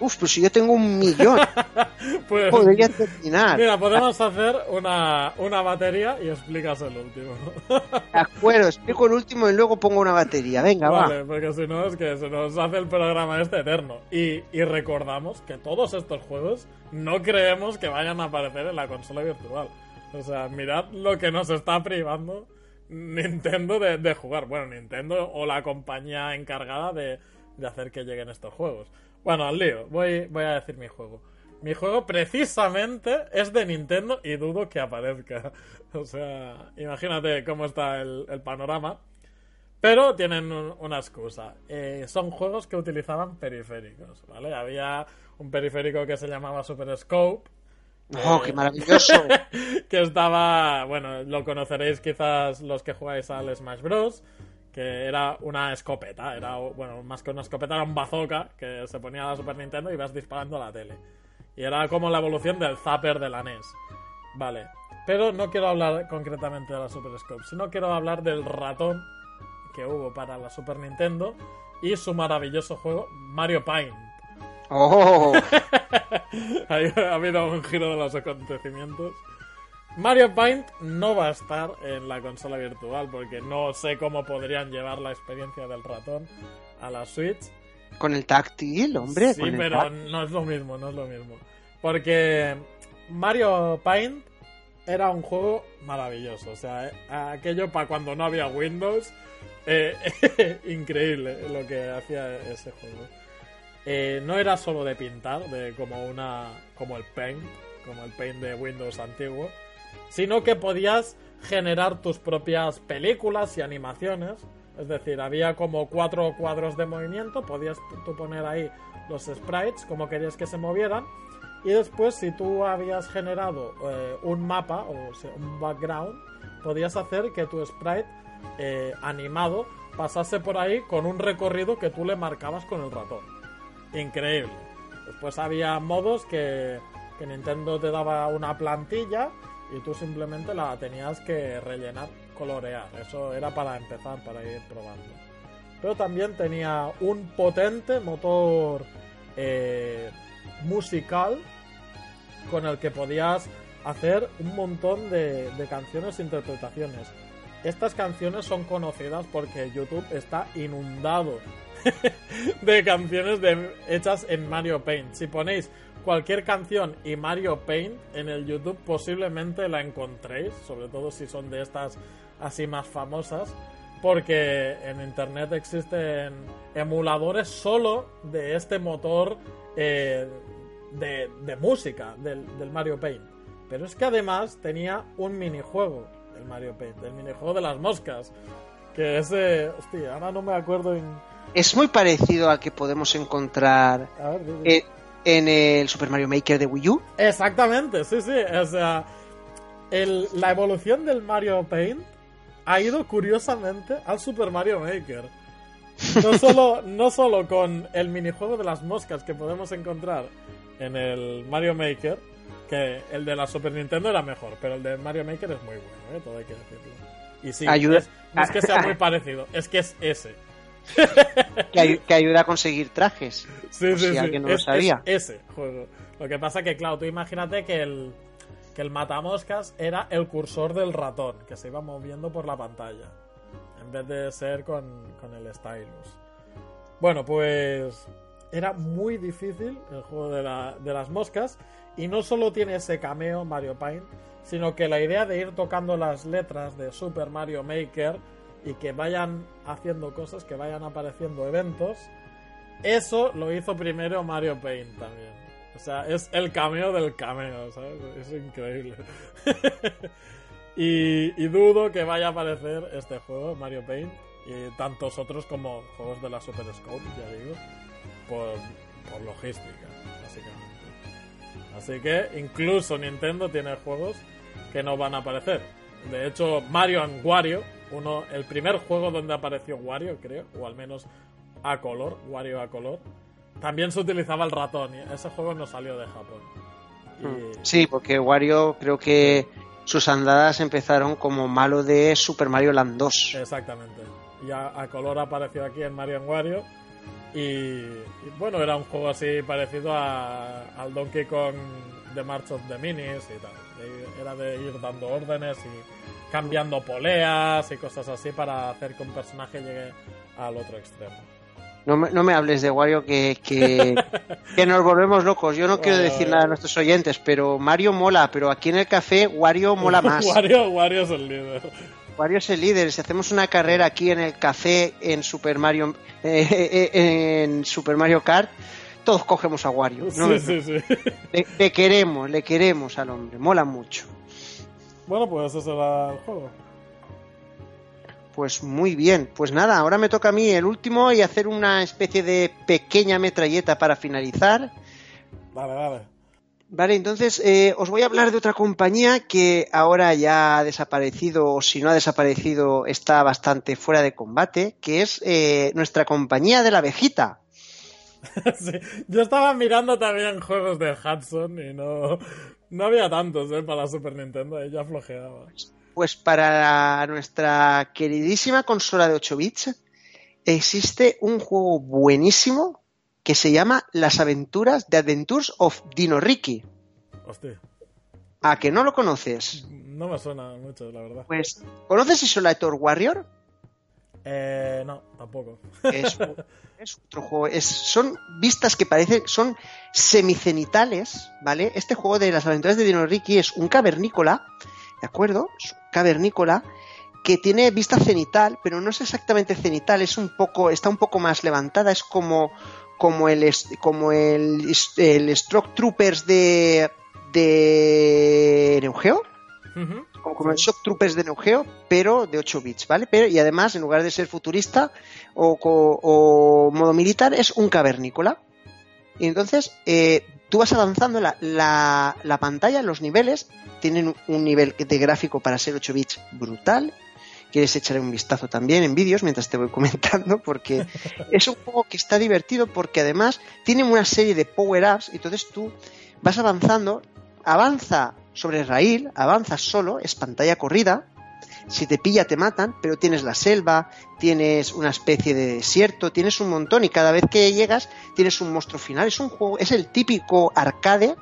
Uf, pues si yo tengo un millón, Pues, podría terminar. mira, podemos hacer una, una batería y explicas el último. De acuerdo, explico el último y luego pongo una batería. Venga, Vale, porque si no es que se nos hace el programa este eterno. Y, y recordamos que todos estos juegos no creemos que vayan a aparecer en la consola virtual. O sea, mirad lo que nos está privando Nintendo de, de jugar. Bueno, Nintendo o la compañía encargada de, de hacer que lleguen estos juegos. Bueno, al lío, voy, voy a decir mi juego. Mi juego precisamente es de Nintendo y dudo que aparezca. O sea, imagínate cómo está el, el panorama. Pero tienen un- una excusa. Eh, son juegos que utilizaban periféricos, ¿vale? Había un periférico que se llamaba Super Scope. ¡Oh, qué maravilloso! que estaba, bueno, lo conoceréis quizás los que jugáis al Smash Bros. Que era una escopeta, era, bueno, más que una escopeta, era un bazooka que se ponía a la Super Nintendo y ibas disparando a la tele. Y era como la evolución del zapper de la NES. Vale. Pero no quiero hablar concretamente de la Super Scope, sino quiero hablar del ratón que hubo para la Super Nintendo y su maravilloso juego Mario Paint. ¡Oh! Ha habido un giro de los acontecimientos. Mario Paint no va a estar en la consola virtual porque no sé cómo podrían llevar la experiencia del ratón a la Switch. Con el táctil, hombre. Sí, pero no es lo mismo, no es lo mismo. Porque Mario Paint era un juego maravilloso. O sea, eh, aquello para cuando no había Windows. eh, increíble lo que hacía ese juego. Eh, no era solo de pintar, de como una. como el Paint, como el Paint de Windows antiguo. Sino que podías generar tus propias películas y animaciones. Es decir, había como cuatro cuadros de movimiento, podías tú- poner ahí los sprites como querías que se movieran Y después, si tú habías generado eh, un mapa o un background, podías hacer que tu sprite eh, animado pasase por ahí con un recorrido que tú le marcabas con el ratón. Increíble. Después había modos que Nintendo te daba una plantilla y tú simplemente la tenías que rellenar, colorear. Eso era para empezar, para ir probando. Pero también tenía un potente motor eh, musical con el que podías hacer un montón de, canciones e interpretaciones. Estas canciones son conocidas porque YouTube está inundado de canciones hechas en Mario Paint. Si ponéis cualquier canción y Mario Paint en el YouTube posiblemente la encontréis, sobre todo si son de estas así más famosas, porque en internet existen emuladores solo de este motor eh, de, de, música del, del, Mario Paint. Pero es que además tenía un minijuego, el Mario Paint, el minijuego de las moscas, que ese, hostia, ahora no me acuerdo en... Es muy parecido al que podemos encontrar... A ver, dime. Eh, en el Super Mario Maker de Wii U. Exactamente, sí, sí. O sea, el, la evolución del Mario Paint ha ido curiosamente al Super Mario Maker. No solo, no solo con el minijuego de las moscas que podemos encontrar en el Mario Maker, que el de la Super Nintendo era mejor, pero el de Mario Maker es muy bueno, ¿eh? todo hay que decirlo. Y sí, Ayuda- es- no es que sea muy parecido, es que es ese. Que, ay- que ayuda a conseguir trajes. Sí, Por sí, si sí. alguien no lo sabía. es ese juego. Lo que pasa que, claro, tú imagínate que el, que el matamoscas era el cursor del ratón, que se iba moviendo por la pantalla, en vez de ser con, con el stylus. Bueno, pues era muy difícil el juego de, la- de las moscas, y no solo tiene ese cameo Mario Paint, sino que la idea de ir tocando las letras de Super Mario Maker y que vayan haciendo cosas, que vayan apareciendo eventos, eso lo hizo primero Mario Paint también. O sea, es el cameo del cameo, ¿sabes? Es increíble. y, dudo que vaya a aparecer este juego, Mario Paint, y tantos otros como juegos de la Super Scope, ya digo, por, por logística, básicamente. Así que incluso Nintendo tiene juegos que no van a aparecer. De hecho, Mario and Wario, uno, el primer juego donde apareció Wario, creo, o al menos a color, Wario a color, también se utilizaba el ratón y ese juego no salió de Japón. Y- Sí, porque Wario creo que sus andadas empezaron como malo de Super Mario Land 2. Exactamente. Y a, a color apareció aquí en Mario Wario. Y, y, bueno, era un juego así parecido a- al Donkey Kong de March of the Minis y tal. Era de ir dando órdenes y cambiando poleas y cosas así para hacer que un personaje llegue al otro extremo. No me, no me hables de Wario que, que, que nos volvemos locos. Yo no quiero decir nada a nuestros oyentes, pero Mario mola, pero aquí en el café Wario mola más. Wario, Wario es el líder. Wario es el líder. Si hacemos una carrera aquí en el café en Super Mario eh, eh, en Super Mario Kart, todos cogemos a Wario. ¿no? Sí, sí, sí. Le, le queremos, le queremos al hombre. Mola mucho. Bueno, pues ese era el juego. Pues muy bien. Pues nada, ahora me toca a mí el último y hacer una especie de pequeña metralleta para finalizar. Dale, dale. Vale, entonces eh, os voy a hablar de otra compañía que ahora ya ha desaparecido, o si no ha desaparecido, está bastante fuera de combate, que es eh, nuestra compañía de la abejita. Sí, Yo estaba mirando también juegos de Hudson y no, no había tantos ¿eh? para la Super Nintendo, ella flojeaba. Pues para nuestra queridísima consola de 8 bits existe un juego buenísimo que se llama Las aventuras de Adventures of Dino Ricky. Hostia, ¿A que no lo conoces? no me suena mucho, la verdad. Pues, ¿conoces Isolator Warrior? Eh, no, tampoco. Es, es otro juego. Es, son vistas que parecen, son semicenitales, ¿vale? Este juego de las aventuras de Dino Ricky es un cavernícola, ¿de acuerdo? Es un cavernícola que tiene vista cenital, pero no es exactamente cenital, es un poco, está un poco más levantada, es como, como el, como el, el Stroke Troopers de, de Neo Geo Ujú. Como, como el Shock Troopers de Neo Geo, pero de 8 bits, ¿vale? Pero, y además, en lugar de ser futurista o, o modo militar, es un cavernícola. Y entonces, eh, tú vas avanzando la, la, la pantalla, los niveles, tienen un nivel de gráfico para ser 8 bits brutal. Quieres echarle un vistazo también en vídeos mientras te voy comentando, porque es un juego que está divertido porque además tiene una serie de power-ups, entonces tú vas avanzando, avanza sobre raíl, avanzas solo, es pantalla corrida, si te pilla te matan, pero tienes la selva, tienes una especie de desierto, tienes un montón y cada vez que llegas tienes un monstruo final. Es un juego, es el típico arcade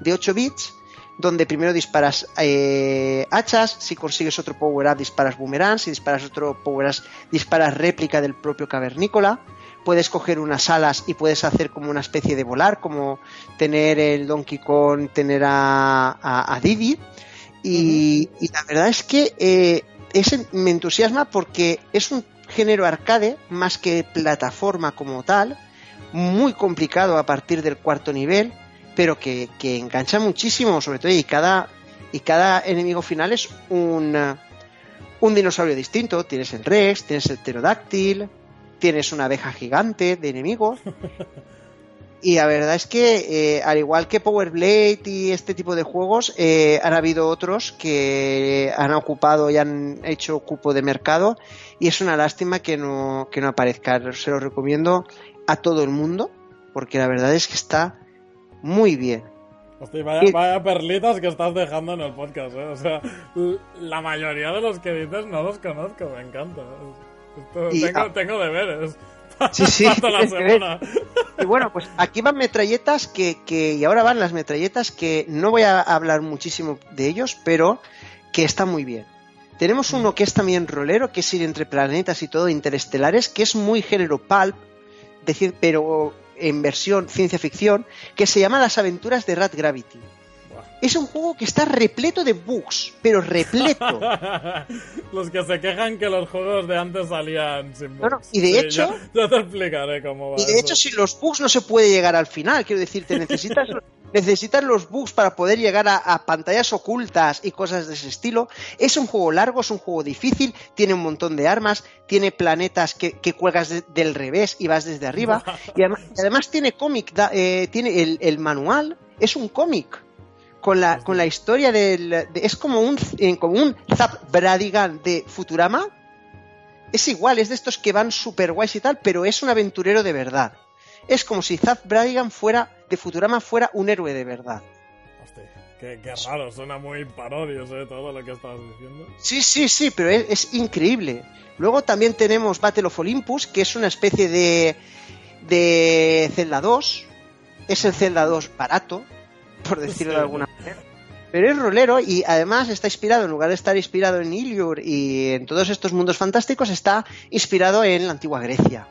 de 8 bits donde primero disparas eh, hachas, si consigues otro power up disparas boomerang, si disparas otro power up disparas réplica del propio cavernícola. Puedes coger unas alas y puedes hacer como una especie de volar, como tener el Donkey Kong, tener a, a, Didi. Y, y, la verdad es que eh, me entusiasma porque es un género arcade más que plataforma como tal, muy complicado a partir del cuarto nivel, pero que, que engancha muchísimo, sobre todo, y cada, y cada enemigo final es un, un dinosaurio distinto. Tienes el Rex, tienes el pterodáctil, tienes una abeja gigante de enemigos. Y la verdad es que, eh, al igual que Power Blade y este tipo de juegos, eh, han habido otros que han ocupado y han hecho cupo de mercado. Y es una lástima que no, que no aparezca. Se lo recomiendo a todo el mundo, porque la verdad es que está muy bien. Hostia, vaya, vaya, perlitas que estás dejando en el podcast, ¿eh? O sea, la mayoría de los que dices no los conozco, me encanta. Y, tengo, ah, tengo deberes. Sí, sí. La semana. Y bueno, pues aquí van metralletas que, que, y ahora van las metralletas que no voy a hablar muchísimo de ellos, pero que están muy bien. Tenemos uno que es también rolero, que es ir entre planetas y todo, interestelares, que es muy género pulp, decir, pero en versión ciencia ficción, que se llama Las aventuras de Rat Gravity. Es un juego que está repleto de bugs, pero repleto. los que se quejan que los juegos de antes salían sin bugs. y de hecho. Ya, te explicaré cómo va. Y de hecho, sin los bugs no se puede llegar al final. Quiero decirte, necesitas necesitas los bugs para poder llegar a, pantallas ocultas y cosas de ese estilo. Es un juego largo, es un juego difícil, tiene un montón de armas, tiene planetas que, cuelgas del revés y vas desde arriba. y, además, tiene cómic, eh, tiene el, manual, es un cómic. Con la, con la historia del. es como un, como un Zap Bradigan de Futurama. Es igual, es de estos que van super guays y tal, pero es un aventurero de verdad. Es como si Zap Bradigan fuera de Futurama fuera un héroe de verdad. Hostia, qué, raro, suena muy parodio ¿eh? todo lo que estabas diciendo. Sí, sí, sí, pero es, increíble. Luego también tenemos Battle of Olympus, que es una especie de, de Zelda 2. Es el Zelda 2 barato, por decirlo de alguna manera. Pero es rolero y además está inspirado, en lugar de estar inspirado en Iliur y en todos estos mundos fantásticos, está inspirado en la antigua Grecia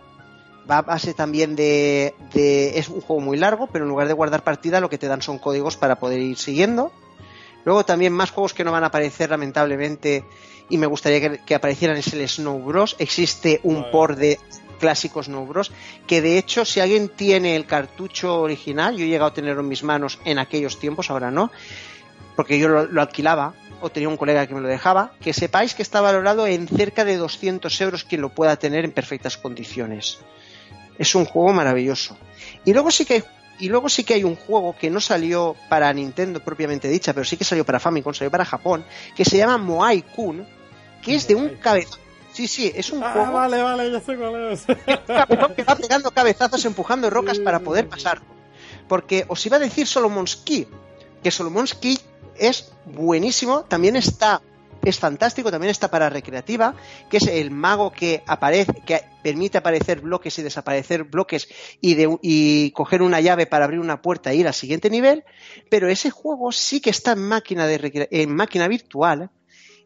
va a base también de, Es un juego muy largo, pero en lugar de guardar partida lo que te dan son códigos para poder ir siguiendo. Luego también más juegos que no van a aparecer lamentablemente y me gustaría que, aparecieran es el Snow Bros. Existe un por de clásicos Snow Bros. que de hecho si alguien tiene el cartucho original, yo he llegado a tenerlo en mis manos en aquellos tiempos, ahora no, porque yo lo, lo alquilaba o tenía un colega que me lo dejaba, que sepáis que está valorado en cerca de 200 euros quien lo pueda tener en perfectas condiciones. Es un juego maravilloso. Y luego sí que hay, y luego sí que hay un juego que no salió para Nintendo propiamente dicha, pero sí que salió para Famicom, salió para Japón, que se llama Moai Kun, que es de un cabezón. Sí, sí, es un ah, juego. Vale, vale, ya sé cuál es. un que va pegando cabezazos, empujando rocas para poder pasar. Porque os iba a decir Solomon's Key, que Solomon's Key es buenísimo, también está es fantástico, también está para recreativa, que es el mago que aparece, que permite aparecer bloques y desaparecer bloques y, de, y coger una llave para abrir una puerta e ir al siguiente nivel, pero ese juego sí que está en máquina, de, en máquina virtual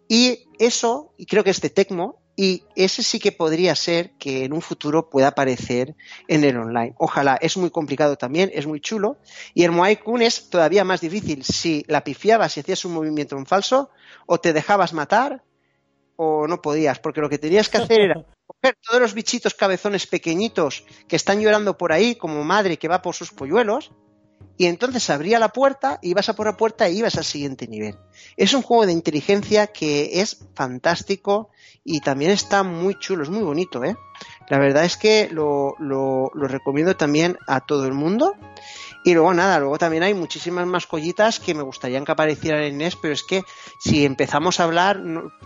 y eso, y creo que es de Tecmo, y ese sí que podría ser que en un futuro pueda aparecer en el online. Ojalá, es muy complicado también, es muy chulo. Y el Moai Kun es todavía más difícil. Si la pifiabas y hacías un movimiento en falso, o te dejabas matar, o no podías, porque lo que tenías que hacer era coger todos los bichitos cabezones pequeñitos que están llorando por ahí, como madre que va por sus polluelos, y entonces abría la puerta, ibas a por la puerta e ibas al siguiente nivel. Es un juego de inteligencia que es fantástico y también está muy chulo, es muy bonito, ¿eh? La verdad es que lo, lo, recomiendo también a todo el mundo. Y luego nada, luego también hay muchísimas más collitas que me gustaría que aparecieran en NES, pero es que si empezamos a hablar,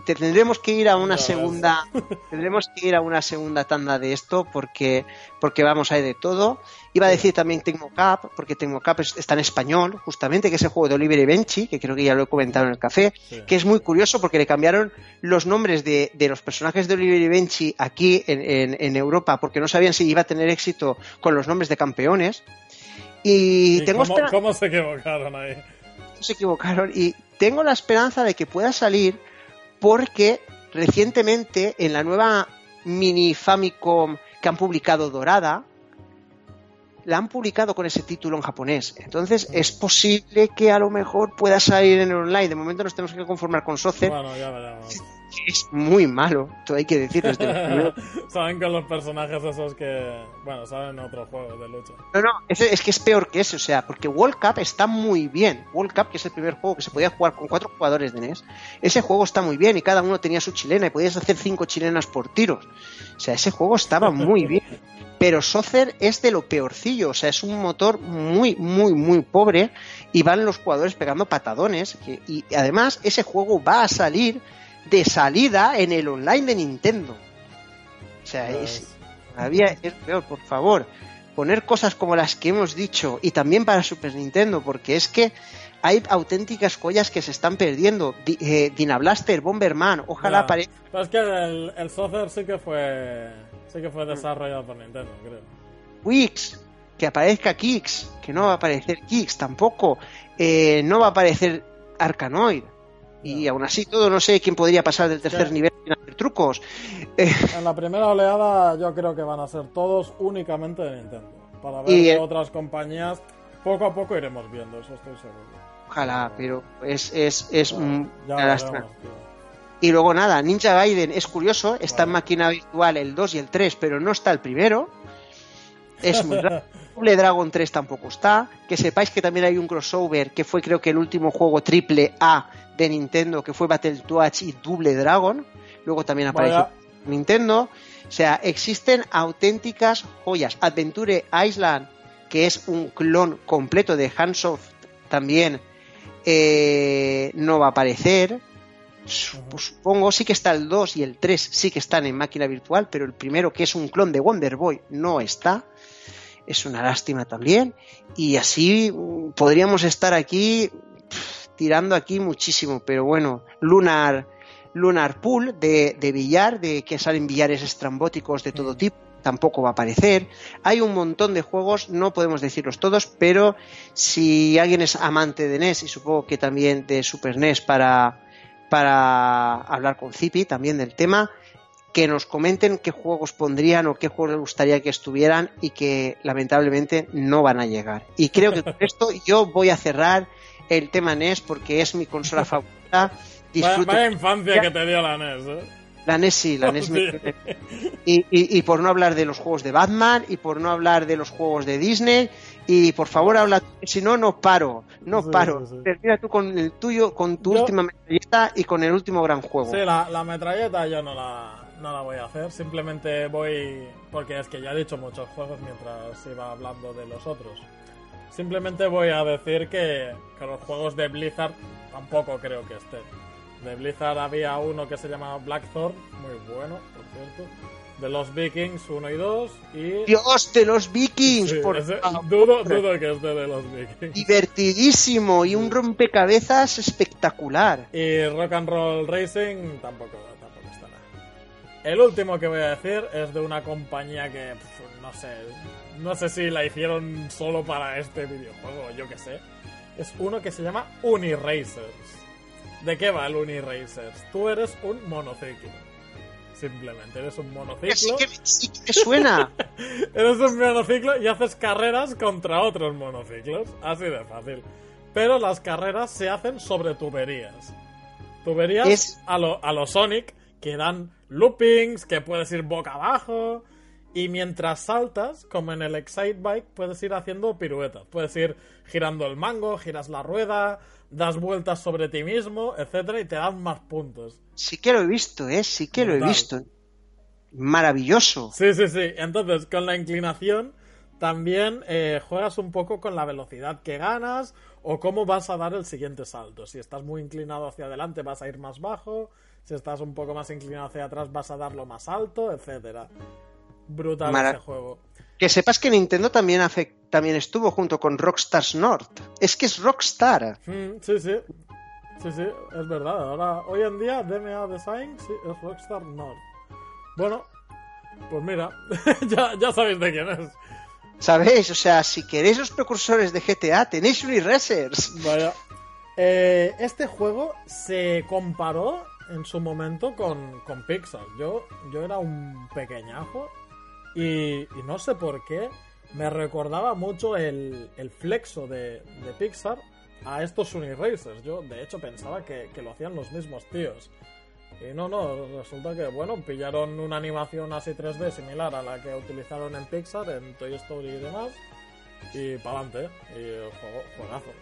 tendremos que ir a una segunda, tendremos que ir a una segunda tanda de esto porque, porque vamos a ir de todo. Iba a decir también Tecmocap, porque Tecmocap está en español, justamente, que es el juego de Oliver y Benchi, que creo que ya lo he comentado en el café, que es muy curioso porque le cambiaron los nombres de, los personajes de Oliver y Benchi aquí en, en Europa, porque no sabían si iba a tener éxito con los nombres de campeones. Y, tengo cómo, se equivocaron ahí? Se equivocaron. Y tengo la esperanza de que pueda salir porque recientemente en la nueva mini Famicom que han publicado Dorada, la han publicado con ese título en japonés. Entonces es posible que a lo mejor pueda salir en el online. De momento nos tenemos que conformar con Soce. Bueno, ya veremos es muy malo, todo hay que decir saben con los personajes esos que, bueno, saben otros juegos de lucha. No, no, es, que es peor que ese, o sea, porque World Cup está muy bien. World Cup, que es el primer juego que se podía jugar con cuatro jugadores de NES, ese juego está muy bien y cada uno tenía su chilena y podías hacer cinco chilenas por tiros. O sea, ese juego estaba muy bien. Pero Socer es de lo peorcillo, o sea, es un motor muy, muy, muy pobre y van los jugadores pegando patadones. y además, ese juego va a salir de salida en el online de Nintendo. O sea, es, todavía es peor, por favor. Poner cosas como las que hemos dicho y también para Super Nintendo, porque es que hay auténticas joyas que se están perdiendo. Eh, Dinablaster, Bomberman, ojalá aparezca. es que el, el sí que fue sí que fue desarrollado por Nintendo, creo. Wix, que aparezca Kix, que no va a aparecer Kix tampoco. Eh, no va a aparecer Arkanoid. Y aún así todo, no sé quién podría pasar del tercer nivel sin hacer trucos. Eh, en la primera oleada yo creo que van a ser todos únicamente de Nintendo. Para ver otras compañías, poco a poco iremos viendo, eso estoy seguro. Ojalá, pero es, es, es Y luego nada, Ninja Gaiden es curioso, está en máquina virtual el 2 y el 3, pero no está el primero. Es muy raro. Double Dragon 3 tampoco está. Que sepáis que también hay un crossover que fue creo que el último juego triple A de Nintendo que fue Battletoads y Double Dragon. Luego también apareció Nintendo. O sea, existen auténticas joyas. Adventure Island, que es un clon completo de Handsoft, también eh, no va a aparecer. Pues supongo, sí que está el 2 y el 3, sí que están en máquina virtual, pero el primero, que es un clon de Wonder Boy, no está. Es una lástima también. Y así mm, podríamos estar aquí tirando aquí muchísimo, pero bueno, Lunar, Lunar Pool de, de billar, de que salen billares estrambóticos de todo mm. tipo, tampoco va a aparecer. Hay un montón de juegos, no podemos decirlos todos, pero si alguien es amante de NES y supongo que también de Super NES para, para hablar con Zipi también del tema, que nos comenten qué juegos pondrían o qué juegos les gustaría que estuvieran y que lamentablemente no van a llegar. Y creo que con esto yo voy a cerrar el tema NES porque es mi consola favorita. Disfruto vaya, infancia que te dio la NES, ¿eh? La NES sí, la NES y, y, por no hablar de los juegos de Batman y por no hablar de los juegos de Disney y por favor habla, si no, no paro, no paro. Termina tú con el tuyo, con tu última metralleta y con el último gran juego. Sí, la, la metralleta yo no la, no la voy a hacer, simplemente voy, porque es que ya he dicho muchos juegos mientras iba hablando de los otros. Simplemente voy a decir que, los juegos de Blizzard tampoco creo que estén. De Blizzard había uno que se llamaba Blackthorn, muy bueno, por cierto. De los Vikings 1 y 2 y... ¡Dios, de los Vikings! por dudo, dudo que esté de los Vikings. Divertidísimo y un rompecabezas espectacular. Y Rock and Roll Racing tampoco, tampoco estará. El último que voy a decir es de una compañía que, no sé, no sé si la hicieron solo para este videojuego, yo qué sé. Es uno que se llama Uniracers. ¿De qué va el Uniracers? Tú eres un monociclo. Simplemente, eres un monociclo. Sí que, suena. eres un monociclo y haces carreras contra otros monociclos. Así de fácil. Pero las carreras se hacen sobre tuberías. Tuberías a, lo, a lo Sonic que dan loopings, que puedes ir boca abajo, y mientras saltas, como en el Excite Bike, puedes ir haciendo piruetas. Puedes ir girando el mango, giras la rueda, das vueltas sobre ti mismo, etcétera, y te dan más puntos. Sí que lo he visto, ¿eh? Sí que lo he visto. Maravilloso. Sí, sí, sí. Entonces, con la inclinación, también eh, juegas un poco con la velocidad que ganas o cómo vas a dar el siguiente salto. Si estás muy inclinado hacia adelante vas a ir más bajo, si estás un poco más inclinado hacia atrás vas a darlo más alto, etcétera. Brutal Mara- ese juego. Que sepas que Nintendo también, hace- también estuvo junto con Rockstars North. Es que es Rockstar. Sí, sí. Sí, sí, es verdad. Ahora, hoy en día, DMA Design sí, es Rockstar North. Bueno, pues mira, ya, ya sabéis de quién es. ¿Sabéis? O sea, si queréis los precursores de GTA, tenéis Uniracers. Vaya. Eh, este juego se comparó en su momento con, con Pixar. Yo, yo era un pequeñajo y, y no sé por qué me recordaba mucho el, el flexo de, de Pixar a estos Uniracers. Yo, de hecho, pensaba que, que lo hacían los mismos tíos. Y no, no, resulta que, bueno, pillaron una animación así 3D similar a la que utilizaron en Pixar, en Toy Story y demás, y para adelante. Y juegazo.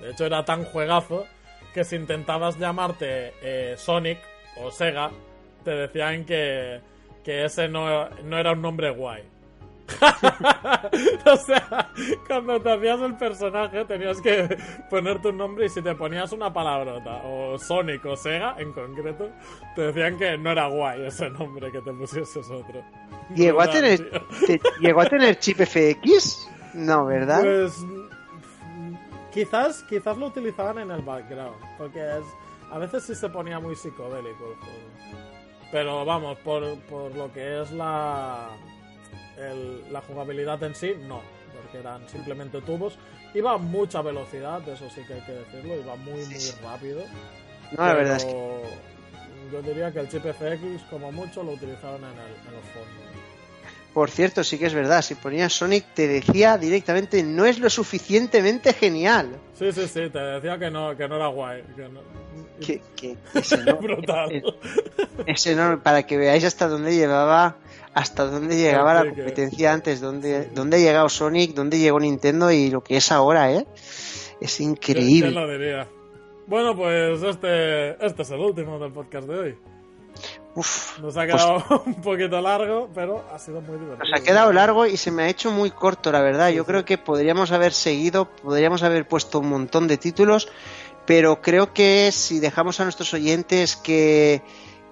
De hecho, era tan juegazo que si intentabas llamarte eh, Sonic o Sega, te decían que, que ese no, no era un nombre guay. o sea, cuando te hacías el personaje tenías que ponerte un nombre y si te ponías una palabrota, o Sonic o Sega en concreto, te decían que no era guay ese nombre que te pusieses otro. ¿Llegó a, tener, te- ¿Llegó a tener chip FX? No, ¿verdad? Pues quizás, quizás lo utilizaban en el background, porque es, a veces sí se ponía muy psicodélico el juego. Pero vamos, por, por lo que es la, el- la jugabilidad en sí, no, porque eran simplemente tubos. Iba a mucha velocidad, eso sí que hay que decirlo, iba muy, muy rápido. no, la verdad es que Yo diría que el chip FX, como mucho, lo utilizaron en, el, en los fondos. Por cierto, sí que es verdad, si ponías Sonic te decía directamente no es lo suficientemente genial. Sí, sí, sí, te decía que no, que no era guay. Que no- Que, eh, ese no, para que veáis hasta dónde llevaba, hasta dónde llegaba la competencia antes, dónde, dónde ha llegado Sonic, dónde llegó Nintendo y lo que es ahora, ¿eh? Es ¿Quién- increíble. ¿Quién lo diría? Bueno, pues este, este es el último del podcast de hoy. Uf, Nos ha pues quedado un poquito largo, pero ha sido muy divertido. nos ha quedado largo y se me ha hecho muy corto, la verdad. Yo creo que podríamos haber seguido, podríamos haber puesto un montón de títulos, pero creo que si dejamos a nuestros oyentes que,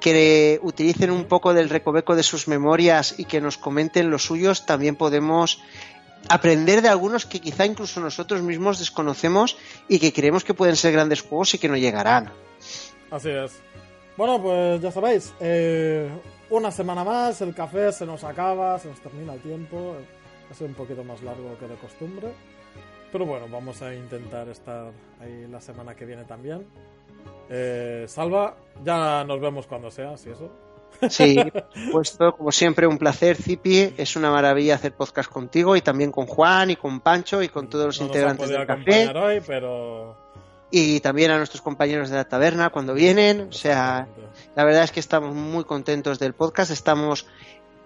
que utilicen un poco del recoveco de sus memorias y que nos comenten los suyos, también podemos aprender de algunos que quizá incluso nosotros mismos desconocemos y que creemos que pueden ser grandes juegos y que no llegarán. Así es. Bueno, pues ya sabéis, eh, una semana más, el café se nos acaba, se nos termina el tiempo. Ha sido un poquito más largo que de costumbre. Pero bueno, vamos a intentar estar ahí la semana que viene también. Eh, Salva, ya nos vemos cuando sea, si eso. Sí, pues todo, como siempre, un placer, Zipi. Es una maravilla hacer podcast contigo y también con Juan y con Pancho y con todos los no integrantes del café hoy, pero... y también a nuestros compañeros de la taberna cuando vienen. O sea, la verdad es que estamos muy contentos del podcast, estamos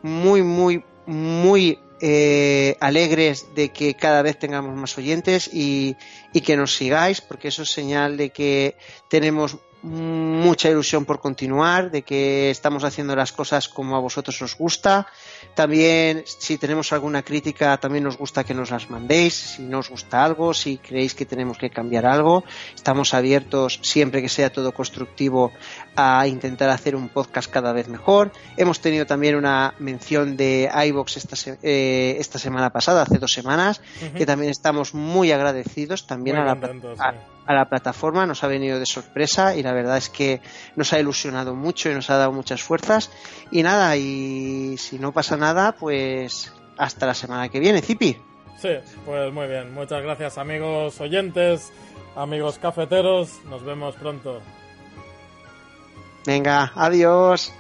muy, muy, muy eh, alegres de que cada vez tengamos más oyentes y, y que nos sigáis, porque eso es señal de que tenemos mucha ilusión por continuar, de que estamos haciendo las cosas como a vosotros os gusta. También, si tenemos alguna crítica, también nos gusta que nos las mandéis. Si no os gusta algo, si creéis que tenemos que cambiar algo, estamos abiertos siempre que sea todo constructivo a intentar hacer un podcast cada vez mejor. Hemos tenido también una mención de iBox esta, se- eh, esta semana pasada, hace dos semanas, que también estamos muy agradecidos también Muy a la, a- sí. A la plataforma, nos ha venido de sorpresa y la verdad es que nos ha ilusionado mucho y nos ha dado muchas fuerzas. Y nada, y si no pasa nada, pues hasta la semana que viene, Zipi. Sí, pues muy bien. Muchas gracias amigos oyentes, amigos cafeteros. Nos vemos pronto. Venga, adiós.